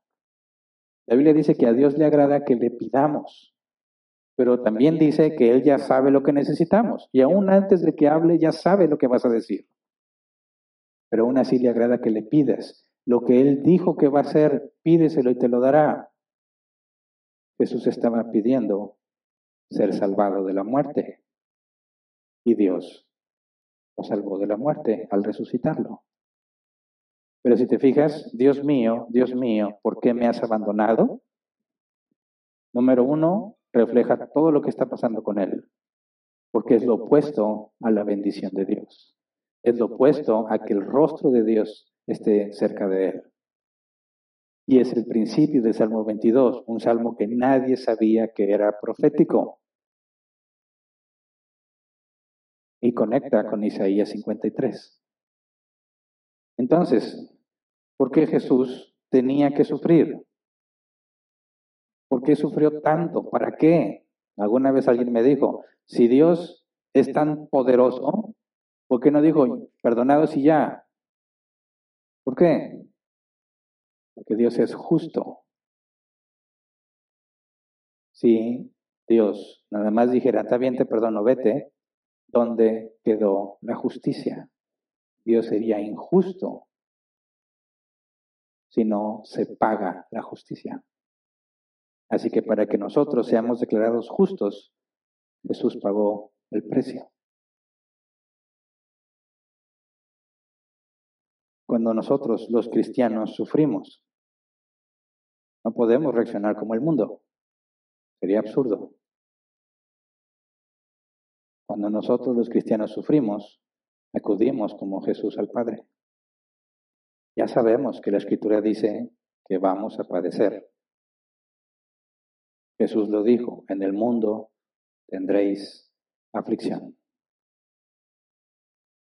S1: La Biblia dice que a Dios le agrada que le pidamos, pero también dice que Él ya sabe lo que necesitamos y aún antes de que hable ya sabe lo que vas a decir. Pero aún así le agrada que le pidas. Lo que Él dijo que va a hacer, pídeselo y te lo dará. Jesús estaba pidiendo ser salvado de la muerte y Dios lo salvó de la muerte al resucitarlo. Pero si te fijas, Dios mío, Dios mío, ¿por qué me has abandonado? Número uno, refleja todo lo que está pasando con él, porque es lo opuesto a la bendición de Dios. Es lo opuesto a que el rostro de Dios esté cerca de él. Y es el principio del Salmo 22, un salmo que nadie sabía que era profético. Y conecta con Isaías 53. Entonces, ¿por qué Jesús tenía que sufrir? ¿Por qué sufrió tanto? ¿Para qué? Alguna vez alguien me dijo, si Dios es tan poderoso, ¿por qué no dijo, perdonados y ya? ¿Por qué? Porque Dios es justo. Si Dios nada más dijera, está bien, te perdono, vete, ¿dónde quedó la justicia? Dios sería injusto si no se paga la justicia. Así que para que nosotros seamos declarados justos, Jesús pagó el precio. Cuando nosotros los cristianos sufrimos, no podemos reaccionar como el mundo. Sería absurdo. Cuando nosotros los cristianos sufrimos, acudimos como Jesús al Padre. Ya sabemos que la Escritura dice que vamos a padecer. Jesús lo dijo, en el mundo tendréis aflicción.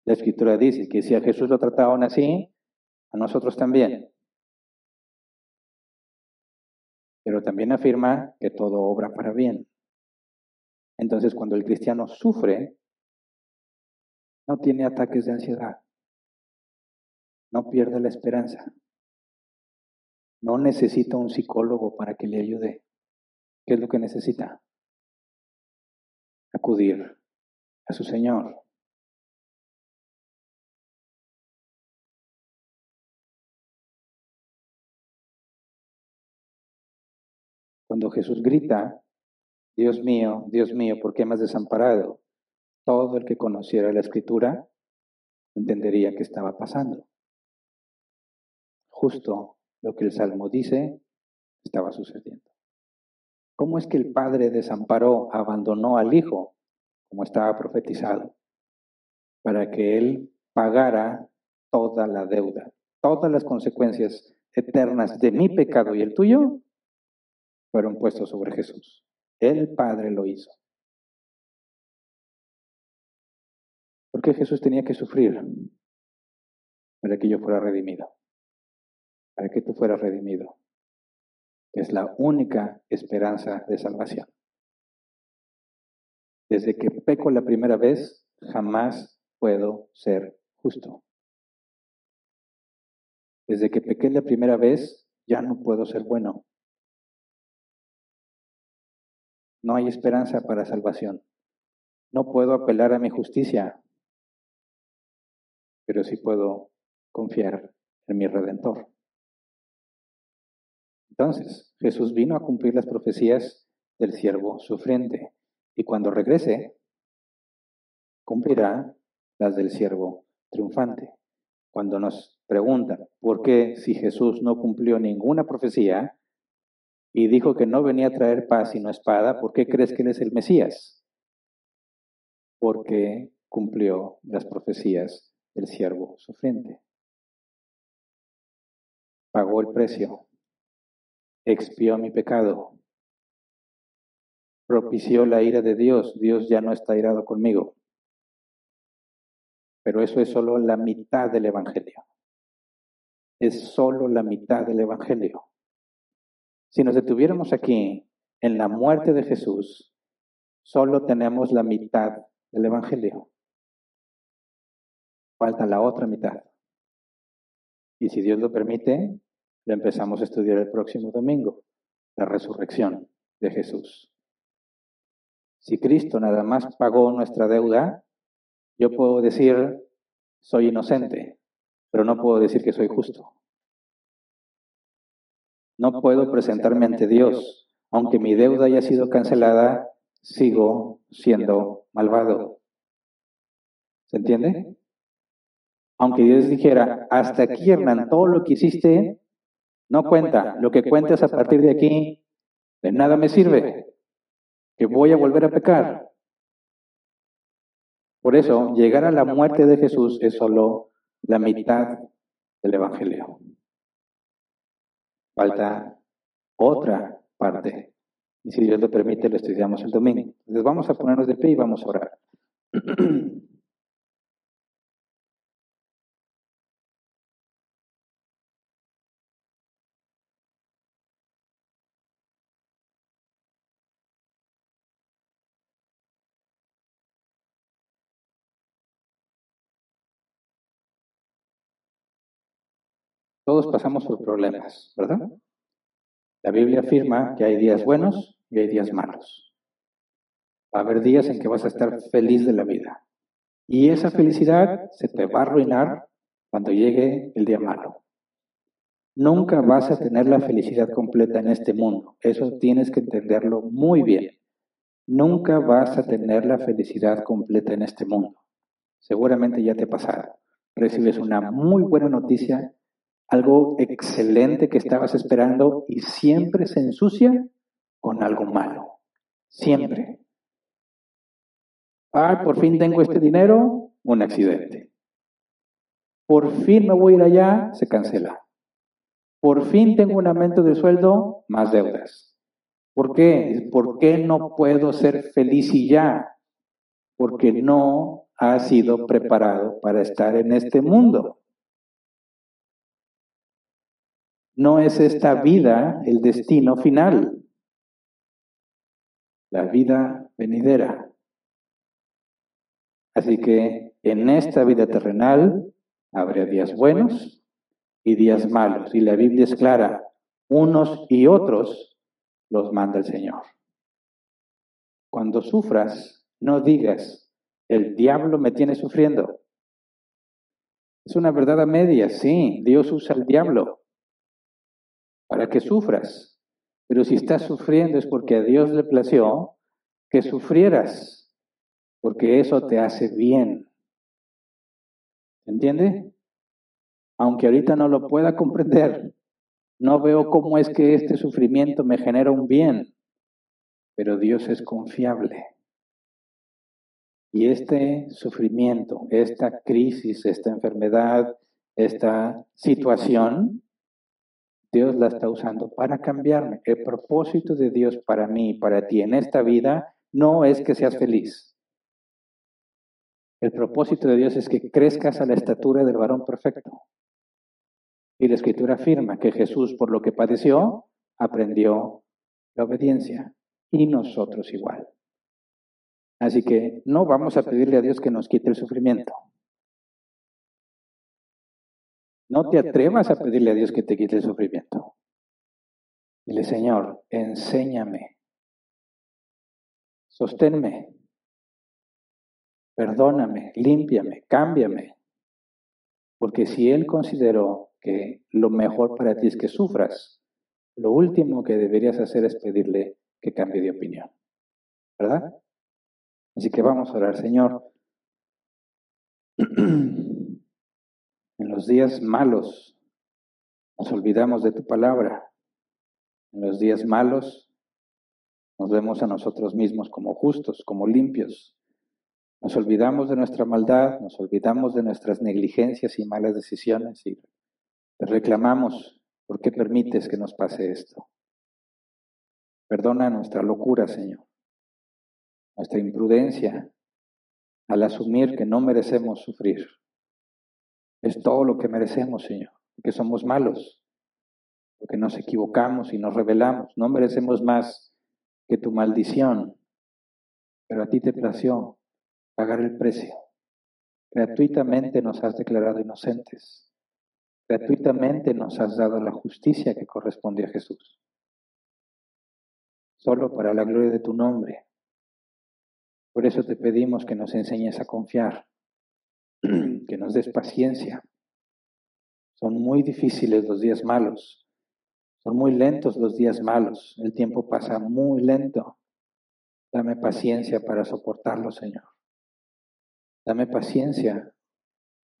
S1: La Escritura dice que si a Jesús lo trataban así, a nosotros también. Pero también afirma que todo obra para bien. Entonces, cuando el cristiano sufre, no tiene ataques de ansiedad. No pierde la esperanza. No necesita un psicólogo para que le ayude. ¿Qué es lo que necesita? Acudir a su Señor. Cuando Jesús grita, Dios mío, Dios mío, ¿por qué me has desamparado? Todo el que conociera la escritura entendería qué estaba pasando. Justo lo que el Salmo dice estaba sucediendo. ¿Cómo es que el Padre desamparó, abandonó al Hijo, como estaba profetizado, para que Él pagara toda la deuda, todas las consecuencias eternas de mi pecado y el tuyo, fueron puestos sobre Jesús. El Padre lo hizo. ¿Por qué Jesús tenía que sufrir? Para que yo fuera redimido. Para que tú fueras redimido. Es la única esperanza de salvación. Desde que peco la primera vez, jamás puedo ser justo. Desde que pequé la primera vez, ya no puedo ser bueno. No hay esperanza para salvación. No puedo apelar a mi justicia pero sí puedo confiar en mi redentor. Entonces, Jesús vino a cumplir las profecías del siervo sufriente y cuando regrese, cumplirá las del siervo triunfante. Cuando nos preguntan por qué si Jesús no cumplió ninguna profecía y dijo que no venía a traer paz sino espada, ¿por qué crees que él es el Mesías? Porque cumplió las profecías el siervo sufriente. Pagó el precio, expió mi pecado, propició la ira de Dios, Dios ya no está irado conmigo. Pero eso es solo la mitad del Evangelio. Es solo la mitad del Evangelio. Si nos detuviéramos aquí en la muerte de Jesús, solo tenemos la mitad del Evangelio. Falta la otra mitad. Y si Dios lo permite, lo empezamos a estudiar el próximo domingo. la resurrección de Jesús. Si Cristo nada más pagó nuestra deuda, yo puedo decir, soy inocente, pero no puedo decir que soy justo. No puedo presentarme ante Dios, aunque mi deuda haya sido cancelada, sigo siendo malvado. ¿Se entiende? Aunque Dios dijera, hasta aquí, Hernán, todo lo que hiciste no cuenta. Lo que cuentas a partir de aquí, de nada me sirve. Que voy a volver a pecar. Por eso, llegar a la muerte de Jesús es solo la mitad del Evangelio. Falta otra parte. Y si Dios lo permite, lo estudiamos el domingo. Entonces vamos a ponernos de pie y vamos a orar. <clears throat> Todos pasamos por problemas, ¿verdad? La Biblia afirma que hay días buenos y hay días malos. Va a haber días en que vas a estar feliz de la vida. Y esa felicidad se te va a arruinar cuando llegue el día malo. Nunca vas a tener la felicidad completa en este mundo. Eso tienes que entenderlo muy bien. Nunca vas a tener la felicidad completa en este mundo. Seguramente ya te pasará. Recibes una muy buena noticia algo excelente que estabas esperando y siempre se ensucia con algo malo. Siempre. Ah, por fin tengo este dinero, un accidente. Por fin me voy a ir allá, se cancela. Por fin tengo un aumento de sueldo, más deudas. ¿Por qué? ¿Por qué no puedo ser feliz y ya? Porque no ha sido preparado para estar en este mundo. No es esta vida el destino final, la vida venidera. Así que en esta vida terrenal habrá días buenos y días malos. Y la Biblia es clara, unos y otros los manda el Señor. Cuando sufras, no digas, el diablo me tiene sufriendo. Es una verdad a medias, sí, Dios usa el diablo, para que sufras. Pero si estás sufriendo es porque a Dios le plació que sufrieras, porque eso te hace bien. ¿Entiende? Aunque ahorita no lo pueda comprender, no veo cómo es que este sufrimiento me genera un bien, pero Dios es confiable. Y este sufrimiento, esta crisis, esta enfermedad, esta situación, Dios la está usando para cambiarme. El propósito de Dios para mí y para ti en esta vida no es que seas feliz. El propósito de Dios es que crezcas a la estatura del varón perfecto. Y la escritura afirma que Jesús, por lo que padeció, aprendió la obediencia. Y nosotros igual. Así que no vamos a pedirle a Dios que nos quite el sufrimiento. No te atrevas a pedirle a Dios que te quite el sufrimiento. Dile, Señor, enséñame, sosténme, perdóname, límpiame, cámbiame. Porque si Él consideró que lo mejor para ti es que sufras, lo último que deberías hacer es pedirle que cambie de opinión. ¿Verdad? Así que vamos a orar, Señor. <clears throat> Los días malos nos olvidamos de tu palabra. En los días malos nos vemos a nosotros mismos como justos, como limpios. Nos olvidamos de nuestra maldad, nos olvidamos de nuestras negligencias y malas decisiones y te reclamamos, ¿por qué permites que nos pase esto? Perdona nuestra locura, Señor, nuestra imprudencia al asumir que no merecemos sufrir. Es todo lo que merecemos, Señor, porque somos malos, porque nos equivocamos y nos rebelamos. No merecemos más que tu maldición, pero a ti te plació pagar el precio. Gratuitamente nos has declarado inocentes. Gratuitamente nos has dado la justicia que corresponde a Jesús. solo para la gloria de tu nombre. Por eso te pedimos que nos enseñes a confiar, que nos des paciencia. Son muy difíciles los días malos, son muy lentos los días malos, el tiempo pasa muy lento. Dame paciencia para soportarlo, Señor. Dame paciencia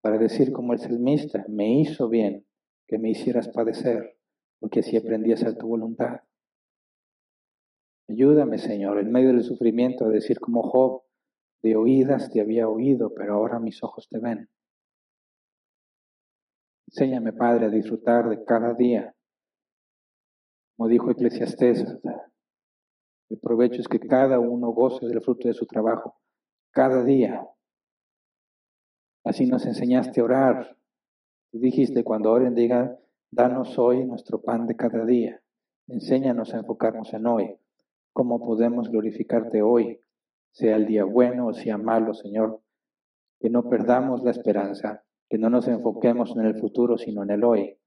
S1: para decir como el salmista, me hizo bien que me hicieras padecer, porque así aprendí a hacer tu voluntad. Ayúdame, Señor, en medio del sufrimiento a decir como Job, de oídas te había oído, pero ahora mis ojos te ven. Enséñame, Padre, a disfrutar de cada día. Como dijo Eclesiastés, el provecho es que cada uno goce del fruto de su trabajo, cada día. Así nos enseñaste a orar. Dijiste, cuando oren, digan, danos hoy nuestro pan de cada día. Enséñanos a enfocarnos en hoy. ¿Cómo podemos glorificarte hoy? Sea el día bueno o sea malo, Señor. Que no perdamos la esperanza, que no nos enfoquemos en el futuro, sino en el hoy.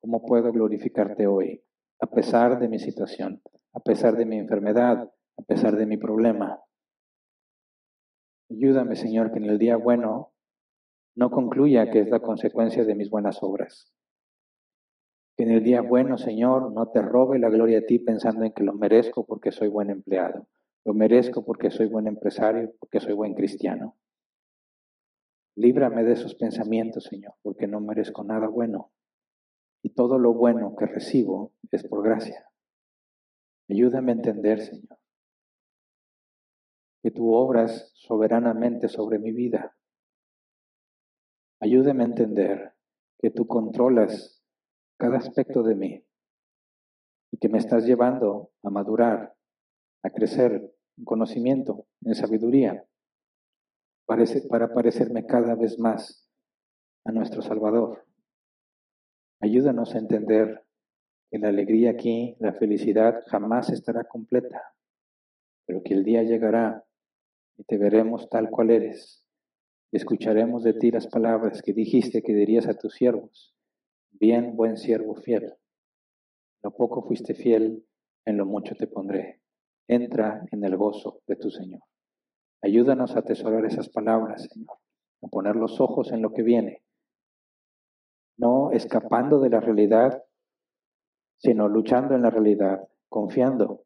S1: ¿Cómo puedo glorificarte hoy? A pesar de mi situación, a pesar de mi enfermedad, a pesar de mi problema. Ayúdame, Señor, que en el día bueno no concluya que es la consecuencia de mis buenas obras. Que en el día bueno, Señor, no te robe la gloria a ti pensando en que lo merezco porque soy buen empleado. Lo merezco porque soy buen empresario, porque soy buen cristiano. Líbrame de esos pensamientos, Señor, porque no merezco nada bueno. Y todo lo bueno que recibo es por gracia. Ayúdame a entender, Señor, que tú obras soberanamente sobre mi vida Ayúdeme a entender que tú controlas cada aspecto de mí y que me estás llevando a madurar, a crecer en conocimiento, en sabiduría, para parecerme cada vez más a nuestro Salvador. Ayúdanos a entender que la alegría aquí, la felicidad jamás estará completa, pero que el día llegará y te veremos tal cual eres escucharemos de ti las palabras que dijiste que dirías a tus siervos. Bien, buen siervo fiel. Lo poco fuiste fiel, en lo mucho te pondré. Entra en el gozo de tu Señor. Ayúdanos a atesorar esas palabras, Señor, a poner los ojos en lo que viene, no escapando de la realidad, sino luchando en la realidad, confiando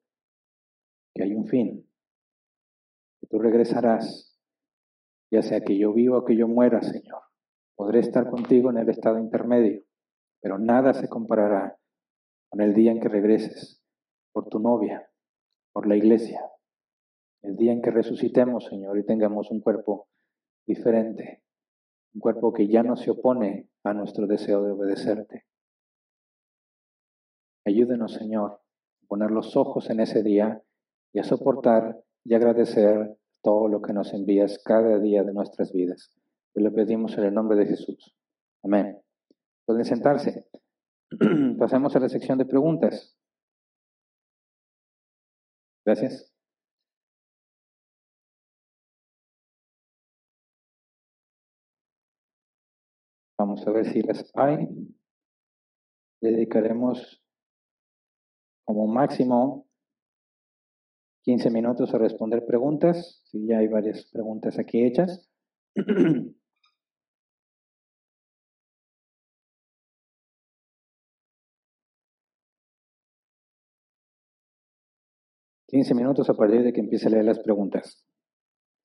S1: que hay un fin, que tú regresarás ya sea que yo viva o que yo muera, Señor. Podré estar contigo en el estado intermedio, pero nada se comparará con el día en que regreses por tu novia, por la iglesia, el día en que resucitemos, Señor, y tengamos un cuerpo diferente, un cuerpo que ya no se opone a nuestro deseo de obedecerte. Ayúdenos, Señor, a poner los ojos en ese día y a soportar y agradecer todo lo que nos envías cada día de nuestras vidas. Te lo pedimos en el nombre de Jesús. Amén. Pueden sentarse. <clears throat> Pasamos a la sección de preguntas. Gracias. Vamos a ver si las hay. Dedicaremos como máximo 15 minutos a responder preguntas, si ya hay varias preguntas aquí hechas. <clears throat> Quince minutos a partir de que empiece a leer las preguntas.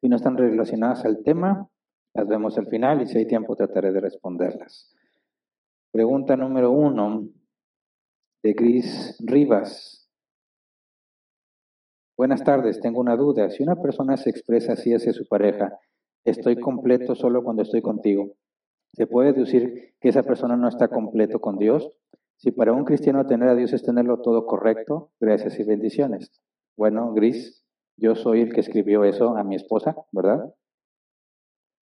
S1: Si no están relacionadas al tema, las vemos al final y si hay tiempo trataré de responderlas. Pregunta número uno de Gris Rivas. Buenas tardes, tengo una duda. Si una persona se expresa así hacia su pareja, estoy completo solo cuando estoy contigo, ¿se puede decir que esa persona no está completo con Dios? Si para un cristiano tener a Dios es tenerlo todo correcto, gracias y bendiciones. Bueno, Gris, yo soy el que escribió eso a mi esposa, ¿verdad?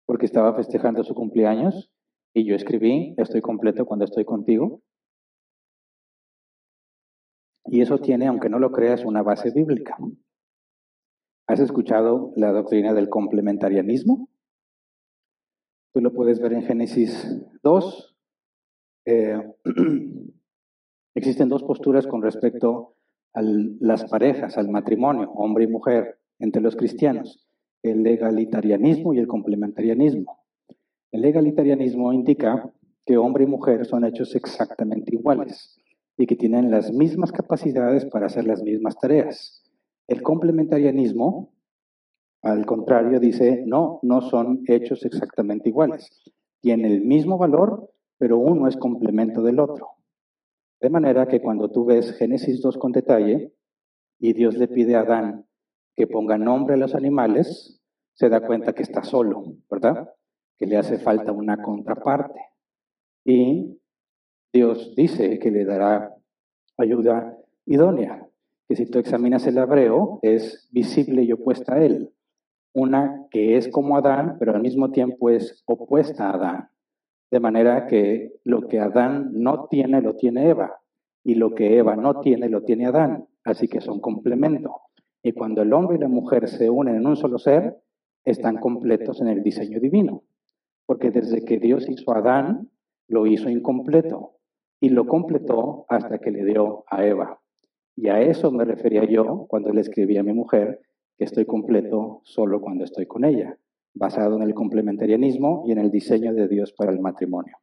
S1: Porque estaba festejando su cumpleaños y yo escribí, estoy completo cuando estoy contigo. Y eso tiene, aunque no lo creas, una base bíblica. ¿Has escuchado la doctrina del complementarianismo? Tú lo puedes ver en Génesis 2. Eh, <clears throat> existen dos posturas con respecto a las parejas, al matrimonio, hombre y mujer, entre los cristianos, el egalitarianismo y el complementarianismo. El egalitarianismo indica que hombre y mujer son hechos exactamente iguales y que tienen las mismas capacidades para hacer las mismas tareas. El complementarianismo, al contrario, dice, no, no son hechos exactamente iguales. Tienen el mismo valor, pero uno es complemento del otro. De manera que cuando tú ves Génesis 2 con detalle y Dios le pide a Adán que ponga nombre a los animales, se da cuenta que está solo, ¿verdad? Que le hace falta una contraparte. Y Dios dice que le dará ayuda idónea, que si tú examinas el hebreo es visible y opuesta a él. Una que es como Adán, pero al mismo tiempo es opuesta a Adán. De manera que lo que Adán no tiene, lo tiene Eva. Y lo que Eva no tiene, lo tiene Adán. Así que son complemento. Y cuando el hombre y la mujer se unen en un solo ser, están completos en el diseño divino. Porque desde que Dios hizo a Adán, lo hizo incompleto. Y lo completó hasta que le dio a Eva. Y a eso me refería yo cuando le escribí a mi mujer que estoy completo solo cuando estoy con ella basado en el complementarianismo y en el diseño de Dios para el matrimonio.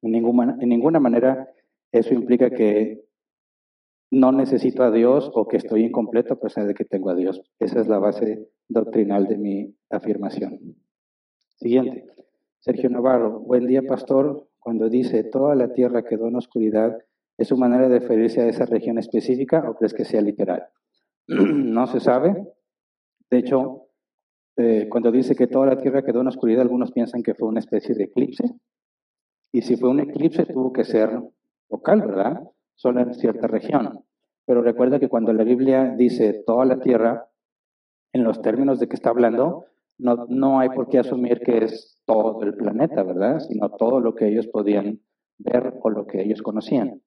S1: En ninguna, en ninguna manera eso implica que no necesito a Dios o que estoy incompleto a pesar de que tengo a Dios. Esa es la base doctrinal de mi afirmación. Siguiente. Sergio Navarro, buen día pastor. Cuando dice toda la tierra quedó en oscuridad, ¿es su manera de referirse a esa región específica o crees que sea literal? <clears throat> no se sabe. De hecho, eh, cuando dice que toda la tierra quedó en oscuridad, algunos piensan que fue una especie de eclipse. Y si fue un eclipse, tuvo que ser local, ¿verdad? Solo en cierta región. Pero recuerda que cuando la Biblia dice toda la tierra, en los términos de que está hablando, no, no hay por qué asumir que es todo el planeta, ¿verdad? Sino todo lo que ellos podían ver o lo que ellos conocían.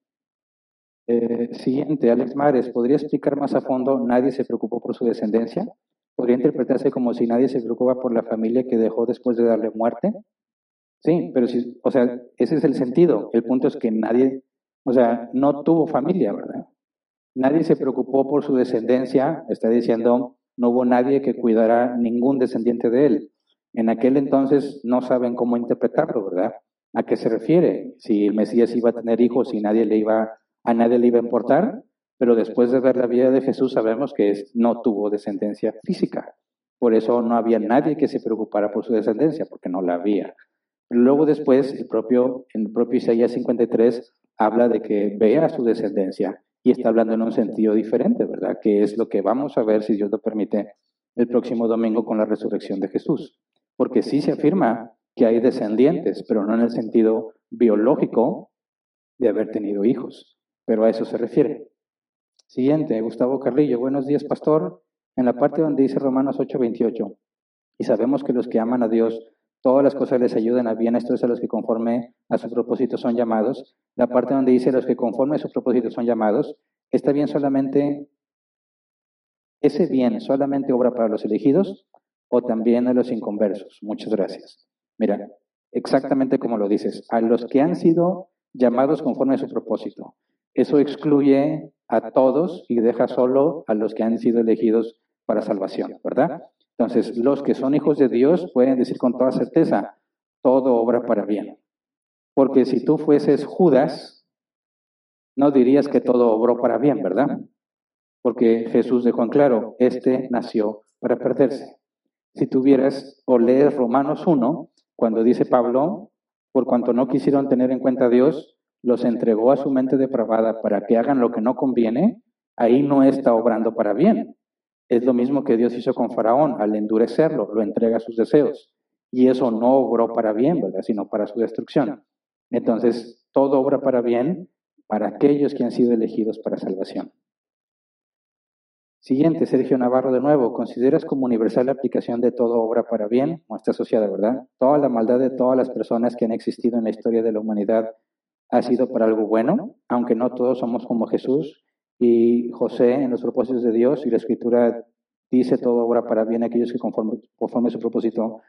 S1: Eh, siguiente, Alex Mares, ¿podría explicar más a fondo? ¿Nadie se preocupó por su descendencia? podría interpretarse como si nadie se preocupa por la familia que dejó después de darle muerte. Sí, pero si, o sea, ese es el sentido. El punto es que nadie, o sea, no tuvo familia, ¿verdad? Nadie se preocupó por su descendencia, está diciendo, no hubo nadie que cuidara ningún descendiente de él. En aquel entonces no saben cómo interpretarlo, ¿verdad? ¿A qué se refiere? Si el Mesías iba a tener hijos y nadie le iba, a nadie le iba a importar, pero después de ver la vida de Jesús sabemos que no tuvo descendencia física. Por eso no había nadie que se preocupara por su descendencia, porque no la había. Luego después, el propio, en el propio Isaías 53 habla de que vea su descendencia y está hablando en un sentido diferente, ¿verdad? Que es lo que vamos a ver, si Dios lo permite, el próximo domingo con la resurrección de Jesús. Porque sí se afirma que hay descendientes, pero no en el sentido biológico de haber tenido hijos. Pero a eso se refiere. Siguiente, Gustavo Carrillo. Buenos días, pastor. En la parte donde dice Romanos 8:28, y sabemos que los que aman a Dios, todas las cosas les ayudan a bien, esto es a los que conforme a su propósito son llamados. La parte donde dice los que conforme a su propósito son llamados, está bien solamente, ese bien solamente obra para los elegidos o también a los inconversos. Muchas gracias. Mira, exactamente como lo dices, a los que han sido llamados conforme a su propósito. Eso excluye a todos y deja solo a los que han sido elegidos para salvación, ¿verdad? Entonces, los que son hijos de Dios pueden decir con toda certeza, todo obra para bien. Porque si tú fueses Judas, no dirías que todo obró para bien, ¿verdad? Porque Jesús dejó en claro, este nació para perderse. Si tuvieras o lees Romanos 1, cuando dice Pablo, por cuanto no quisieron tener en cuenta a Dios, los entregó a su mente depravada para que hagan lo que no conviene, ahí no está obrando para bien. Es lo mismo que Dios hizo con Faraón, al endurecerlo, lo entrega a sus deseos. Y eso no obró para bien, ¿verdad? Sino para su destrucción. Entonces, todo obra para bien para aquellos que han sido elegidos para salvación. Siguiente, Sergio Navarro de nuevo. ¿Consideras como universal la aplicación de todo obra para bien? No está asociada, ¿verdad? Toda la maldad de todas las personas que han existido en la historia de la humanidad ha sido para algo bueno, aunque no todos somos como Jesús y José en los propósitos de Dios y la escritura dice todo obra para bien aquellos que conforme, conforme a su propósito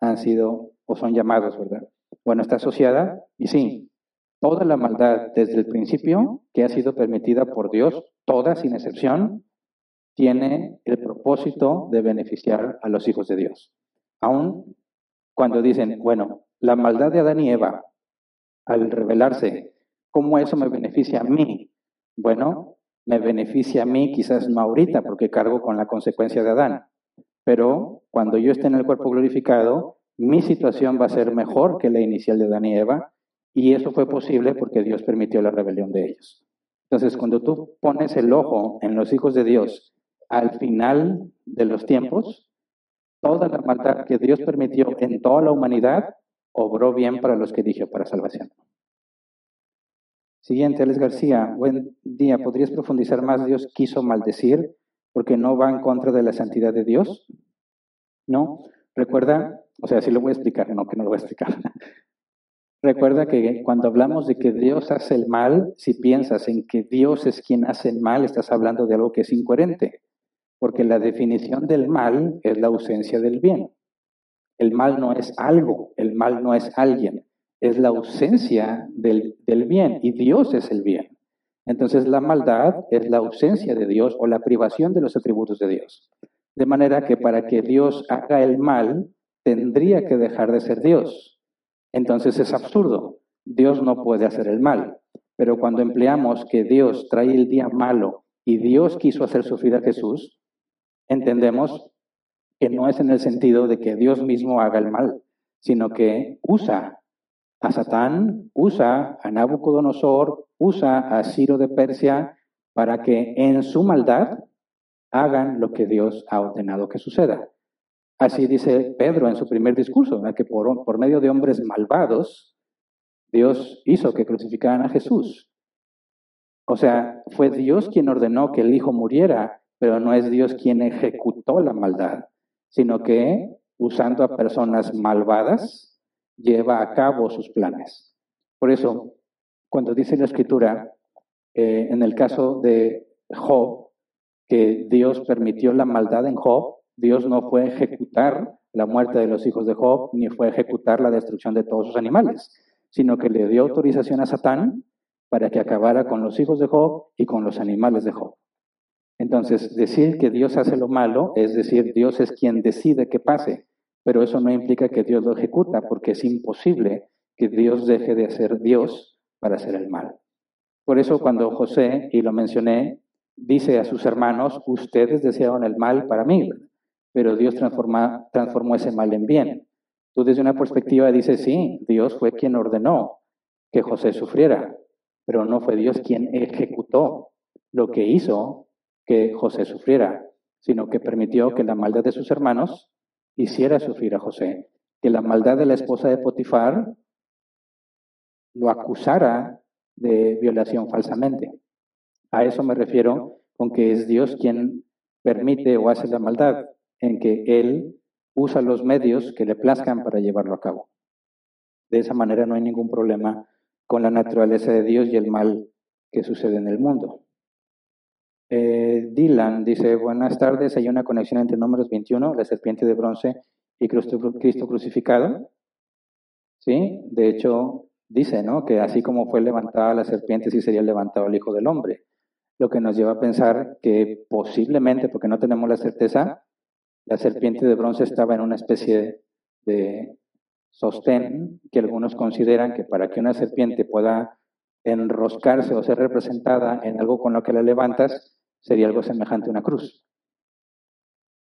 S1: han sido o son llamados, ¿verdad? Bueno, está asociada y sí, toda la maldad desde el principio que ha sido permitida por Dios, toda sin excepción, tiene el propósito de beneficiar a los hijos de Dios. Aún cuando dicen, bueno, la maldad de Adán y Eva, al revelarse, ¿cómo eso me beneficia a mí? Bueno, me beneficia a mí quizás no ahorita porque cargo con la consecuencia de Adán, pero cuando yo esté en el cuerpo glorificado, mi situación va a ser mejor que la inicial de Adán y Eva, y eso fue posible porque Dios permitió la rebelión de ellos. Entonces, cuando tú pones el ojo en los hijos de Dios al final de los tiempos, toda la maldad que Dios permitió en toda la humanidad obró bien para los que dijo para salvación. Siguiente, Alex García. Buen día. ¿Podrías profundizar más? Dios quiso maldecir porque no va en contra de la santidad de Dios. No. Recuerda, o sea, sí lo voy a explicar, no que no lo voy a explicar. <laughs> Recuerda que cuando hablamos de que Dios hace el mal, si piensas en que Dios es quien hace el mal, estás hablando de algo que es incoherente, porque la definición del mal es la ausencia del bien. El mal no es algo, el mal no es alguien, es la ausencia del, del bien y Dios es el bien. Entonces la maldad es la ausencia de Dios o la privación de los atributos de Dios. De manera que para que Dios haga el mal, tendría que dejar de ser Dios. Entonces es absurdo. Dios no puede hacer el mal. Pero cuando empleamos que Dios trae el día malo y Dios quiso hacer sufrir a Jesús, entendemos que no es en el sentido de que Dios mismo haga el mal, sino que usa a Satán, usa a Nabucodonosor, usa a Ciro de Persia para que en su maldad hagan lo que Dios ha ordenado que suceda. Así dice Pedro en su primer discurso, que por, por medio de hombres malvados, Dios hizo que crucificaran a Jesús. O sea, fue Dios quien ordenó que el Hijo muriera, pero no es Dios quien ejecutó la maldad, sino que, usando a personas malvadas, lleva a cabo sus planes. Por eso, cuando dice la Escritura, eh, en el caso de Job, que Dios permitió la maldad en Job, Dios no fue ejecutar la muerte de los hijos de Job, ni fue ejecutar la destrucción de todos sus animales, sino que le dio autorización a Satán para que acabara con los hijos de Job y con los animales de Job. Entonces, decir que Dios hace lo malo es decir, Dios es quien decide que pase, pero eso no implica que Dios lo ejecuta, porque es imposible que Dios deje de ser Dios para hacer el mal. Por eso cuando José, y lo mencioné, dice a sus hermanos, ustedes desearon el mal para mí, pero Dios transformó ese mal en bien. Tú desde una perspectiva dices, sí, Dios fue quien ordenó que José sufriera, pero no fue Dios quien ejecutó lo que hizo que José sufriera, sino que permitió que la maldad de sus hermanos hiciera sufrir a José, que la maldad de la esposa de Potifar lo acusara de violación falsamente. A eso me refiero con que es Dios quien permite o hace la maldad en que Él usa los medios que le plazcan para llevarlo a cabo. De esa manera no hay ningún problema con la naturaleza de Dios y el mal que sucede en el mundo. Eh, Dylan dice, buenas tardes, hay una conexión entre números 21, la serpiente de bronce y Cristo, crucificado. ¿Sí? De hecho, dice, ¿no? Que así como fue levantada la serpiente, sí sería levantado el Hijo del Hombre. Lo que nos lleva a pensar que posiblemente, porque no tenemos la certeza, la serpiente de bronce estaba en una especie de sostén que algunos consideran que para que una serpiente pueda enroscarse o ser representada en algo con lo que la levantas, sería algo semejante a una cruz.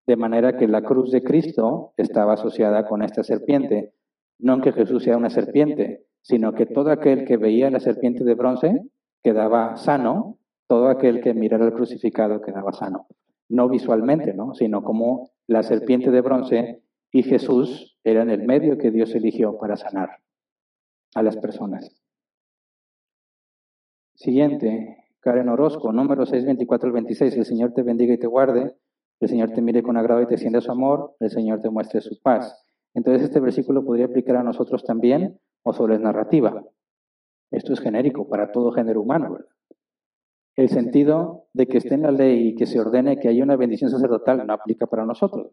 S1: De manera que la cruz de Cristo estaba asociada con esta serpiente. No que Jesús sea una serpiente, sino que todo aquel que veía la serpiente de bronce quedaba sano, todo aquel que mirara al crucificado quedaba sano no visualmente, ¿no? sino como la serpiente de bronce y Jesús eran el medio que Dios eligió para sanar a las personas. Siguiente, Karen Orozco, número 624 al 26. El Señor te bendiga y te guarde. El Señor te mire con agrado y te extienda su amor. El Señor te muestre su paz. Entonces, este versículo podría aplicar a nosotros también o solo es narrativa. Esto es genérico para todo género humano. El sentido de que esté en la ley y que se ordene que haya una bendición sacerdotal no aplica para nosotros,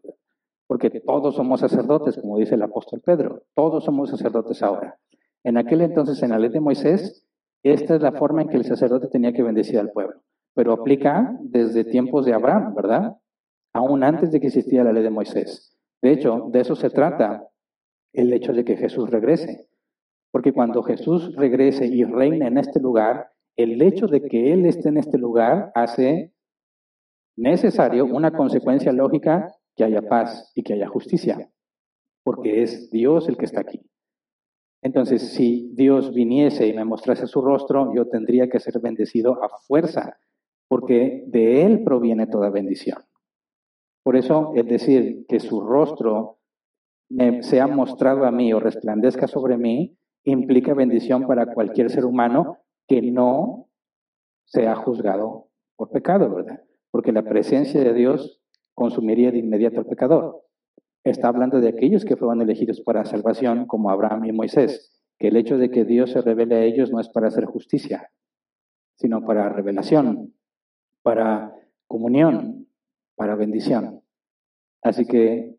S1: porque todos somos sacerdotes, como dice el apóstol Pedro, todos somos sacerdotes ahora. En aquel entonces, en la ley de Moisés, esta es la forma en que el sacerdote tenía que bendecir al pueblo. Pero aplica desde tiempos de Abraham, ¿verdad? Aún antes de que existiera la ley de Moisés. De hecho, de eso se trata el hecho de que Jesús regrese. Porque cuando Jesús regrese y reine en este lugar, el hecho de que Él esté en este lugar hace necesario una consecuencia lógica que haya paz y que haya justicia, porque es Dios el que está aquí. Entonces, si Dios viniese y me mostrase su rostro, yo tendría que ser bendecido a fuerza, porque de Él proviene toda bendición. Por eso, es decir que su rostro sea mostrado a mí o resplandezca sobre mí, implica bendición para cualquier ser humano que no sea juzgado por pecado, ¿verdad? Porque la presencia de Dios consumiría de inmediato al pecador. Está hablando de aquellos que fueron elegidos para salvación, como Abraham y Moisés, que el hecho de que Dios se revele a ellos no es para hacer justicia, sino para revelación, para comunión, para bendición. Así que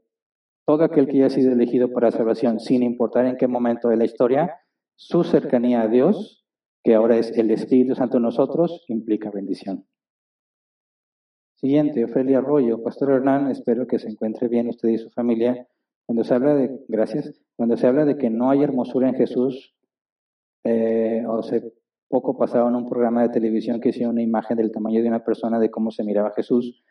S1: todo aquel que haya sido elegido para salvación, sin importar en qué momento de la historia, su cercanía a Dios, que ahora es el Espíritu Santo en nosotros, implica bendición. Siguiente, Ofelia Arroyo. Pastor Hernán, espero que se encuentre bien usted y su familia. Cuando se habla de, gracias, cuando se habla de que no hay hermosura en Jesús, eh, o hace poco pasaba en un programa de televisión que hicieron una imagen del tamaño de una persona de cómo se miraba Jesús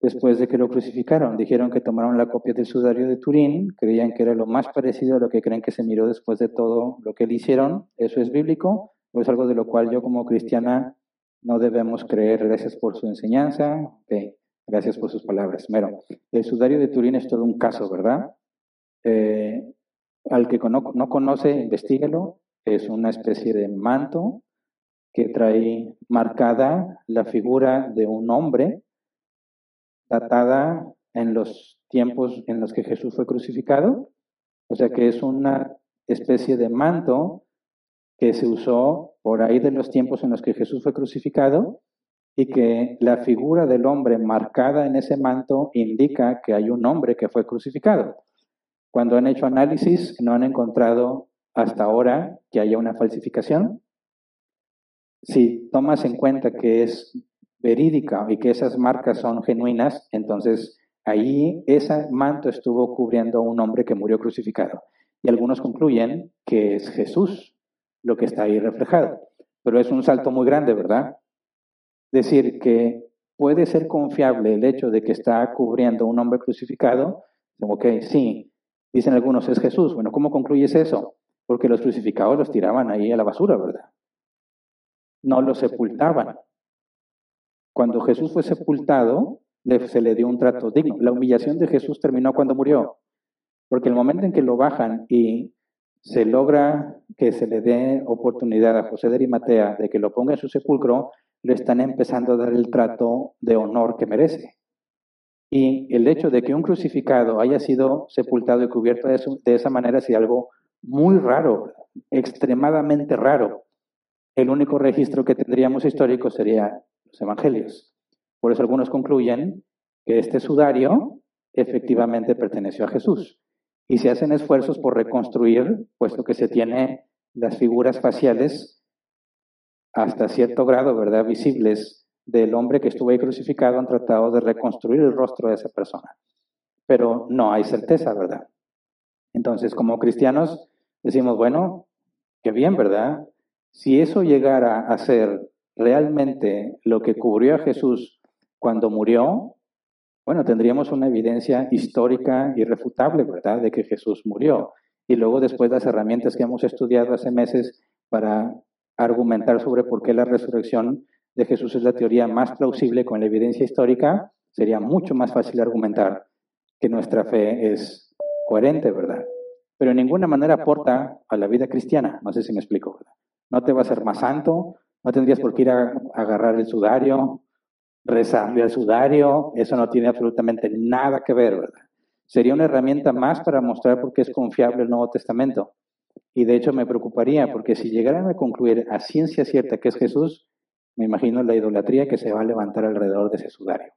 S1: después de que lo crucificaron. Dijeron que tomaron la copia del sudario de Turín, creían que era lo más parecido a lo que creen que se miró después de todo lo que le hicieron. ¿Eso es bíblico? ¿O es algo de lo cual yo como cristiana no debemos creer, gracias por su enseñanza, gracias por sus palabras. Mero, el sudario de Turín es todo un caso, ¿verdad? Eh, al que no, no conoce, investigalo. Es una especie de manto que trae marcada la figura de un hombre datada en los tiempos en los que Jesús fue crucificado. O sea que es una especie de manto que se usó por ahí de los tiempos en los que Jesús fue crucificado y que la figura del hombre marcada en ese manto indica que hay un hombre que fue crucificado. Cuando han hecho análisis no han encontrado hasta ahora que haya una falsificación. Si tomas en cuenta que es verídica y que esas marcas son genuinas, entonces ahí ese manto estuvo cubriendo a un hombre que murió crucificado. Y algunos concluyen que es Jesús lo que está ahí reflejado. Pero es un salto muy grande, ¿verdad? Decir que puede ser confiable el hecho de que está cubriendo un hombre crucificado, ok, sí, dicen algunos, es Jesús. Bueno, ¿cómo concluyes eso? Porque los crucificados los tiraban ahí a la basura, ¿verdad? No los sepultaban. Cuando Jesús fue sepultado, se le dio un trato digno. La humillación de Jesús terminó cuando murió. Porque el momento en que lo bajan y se logra que se le dé oportunidad a José de Arimatea de que lo ponga en su sepulcro, le están empezando a dar el trato de honor que merece. Y el hecho de que un crucificado haya sido sepultado y cubierto de, esa manera es algo muy raro, extremadamente raro. El único registro que tendríamos histórico sería los evangelios. Por eso algunos concluyen que este sudario efectivamente perteneció a Jesús y se hacen esfuerzos por reconstruir, puesto que se tiene las figuras faciales hasta cierto grado, ¿verdad?, visibles del hombre que estuvo ahí crucificado, han tratado de reconstruir el rostro de esa persona. Pero no hay certeza, ¿verdad? Entonces, como cristianos, decimos, bueno, qué bien, ¿verdad? Si eso llegara a ser realmente lo que cubrió a Jesús cuando murió, bueno, tendríamos una evidencia histórica irrefutable, ¿verdad?, de que Jesús murió. Y luego después las herramientas que hemos estudiado hace meses para argumentar sobre por qué la resurrección de Jesús es la teoría más plausible con la evidencia histórica, sería mucho más fácil argumentar que nuestra fe es coherente, ¿verdad? Pero en ninguna manera aporta a la vida cristiana, no sé si me explico, ¿verdad? No te va a ser más santo, no tendrías por qué ir a agarrar el sudario, rezarle al sudario, eso no tiene absolutamente nada que ver, ¿verdad? Sería una herramienta más para mostrar por qué es confiable el Nuevo Testamento. Y de hecho me preocuparía, porque si llegaran a concluir a ciencia cierta que es Jesús, me imagino la idolatría que se va a levantar alrededor de ese sudario.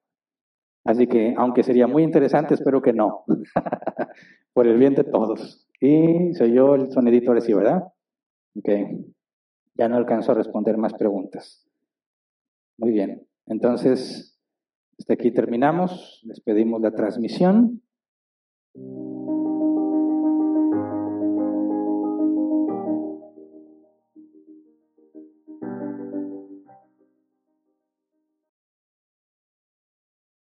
S1: Así que, aunque sería muy interesante, espero que no. <laughs> por el bien de todos. Y soy yo el sonidito ahora ¿verdad? Ok. Ya no alcanzo a responder más preguntas. Muy bien. Entonces, hasta aquí terminamos. Despedimos la transmisión.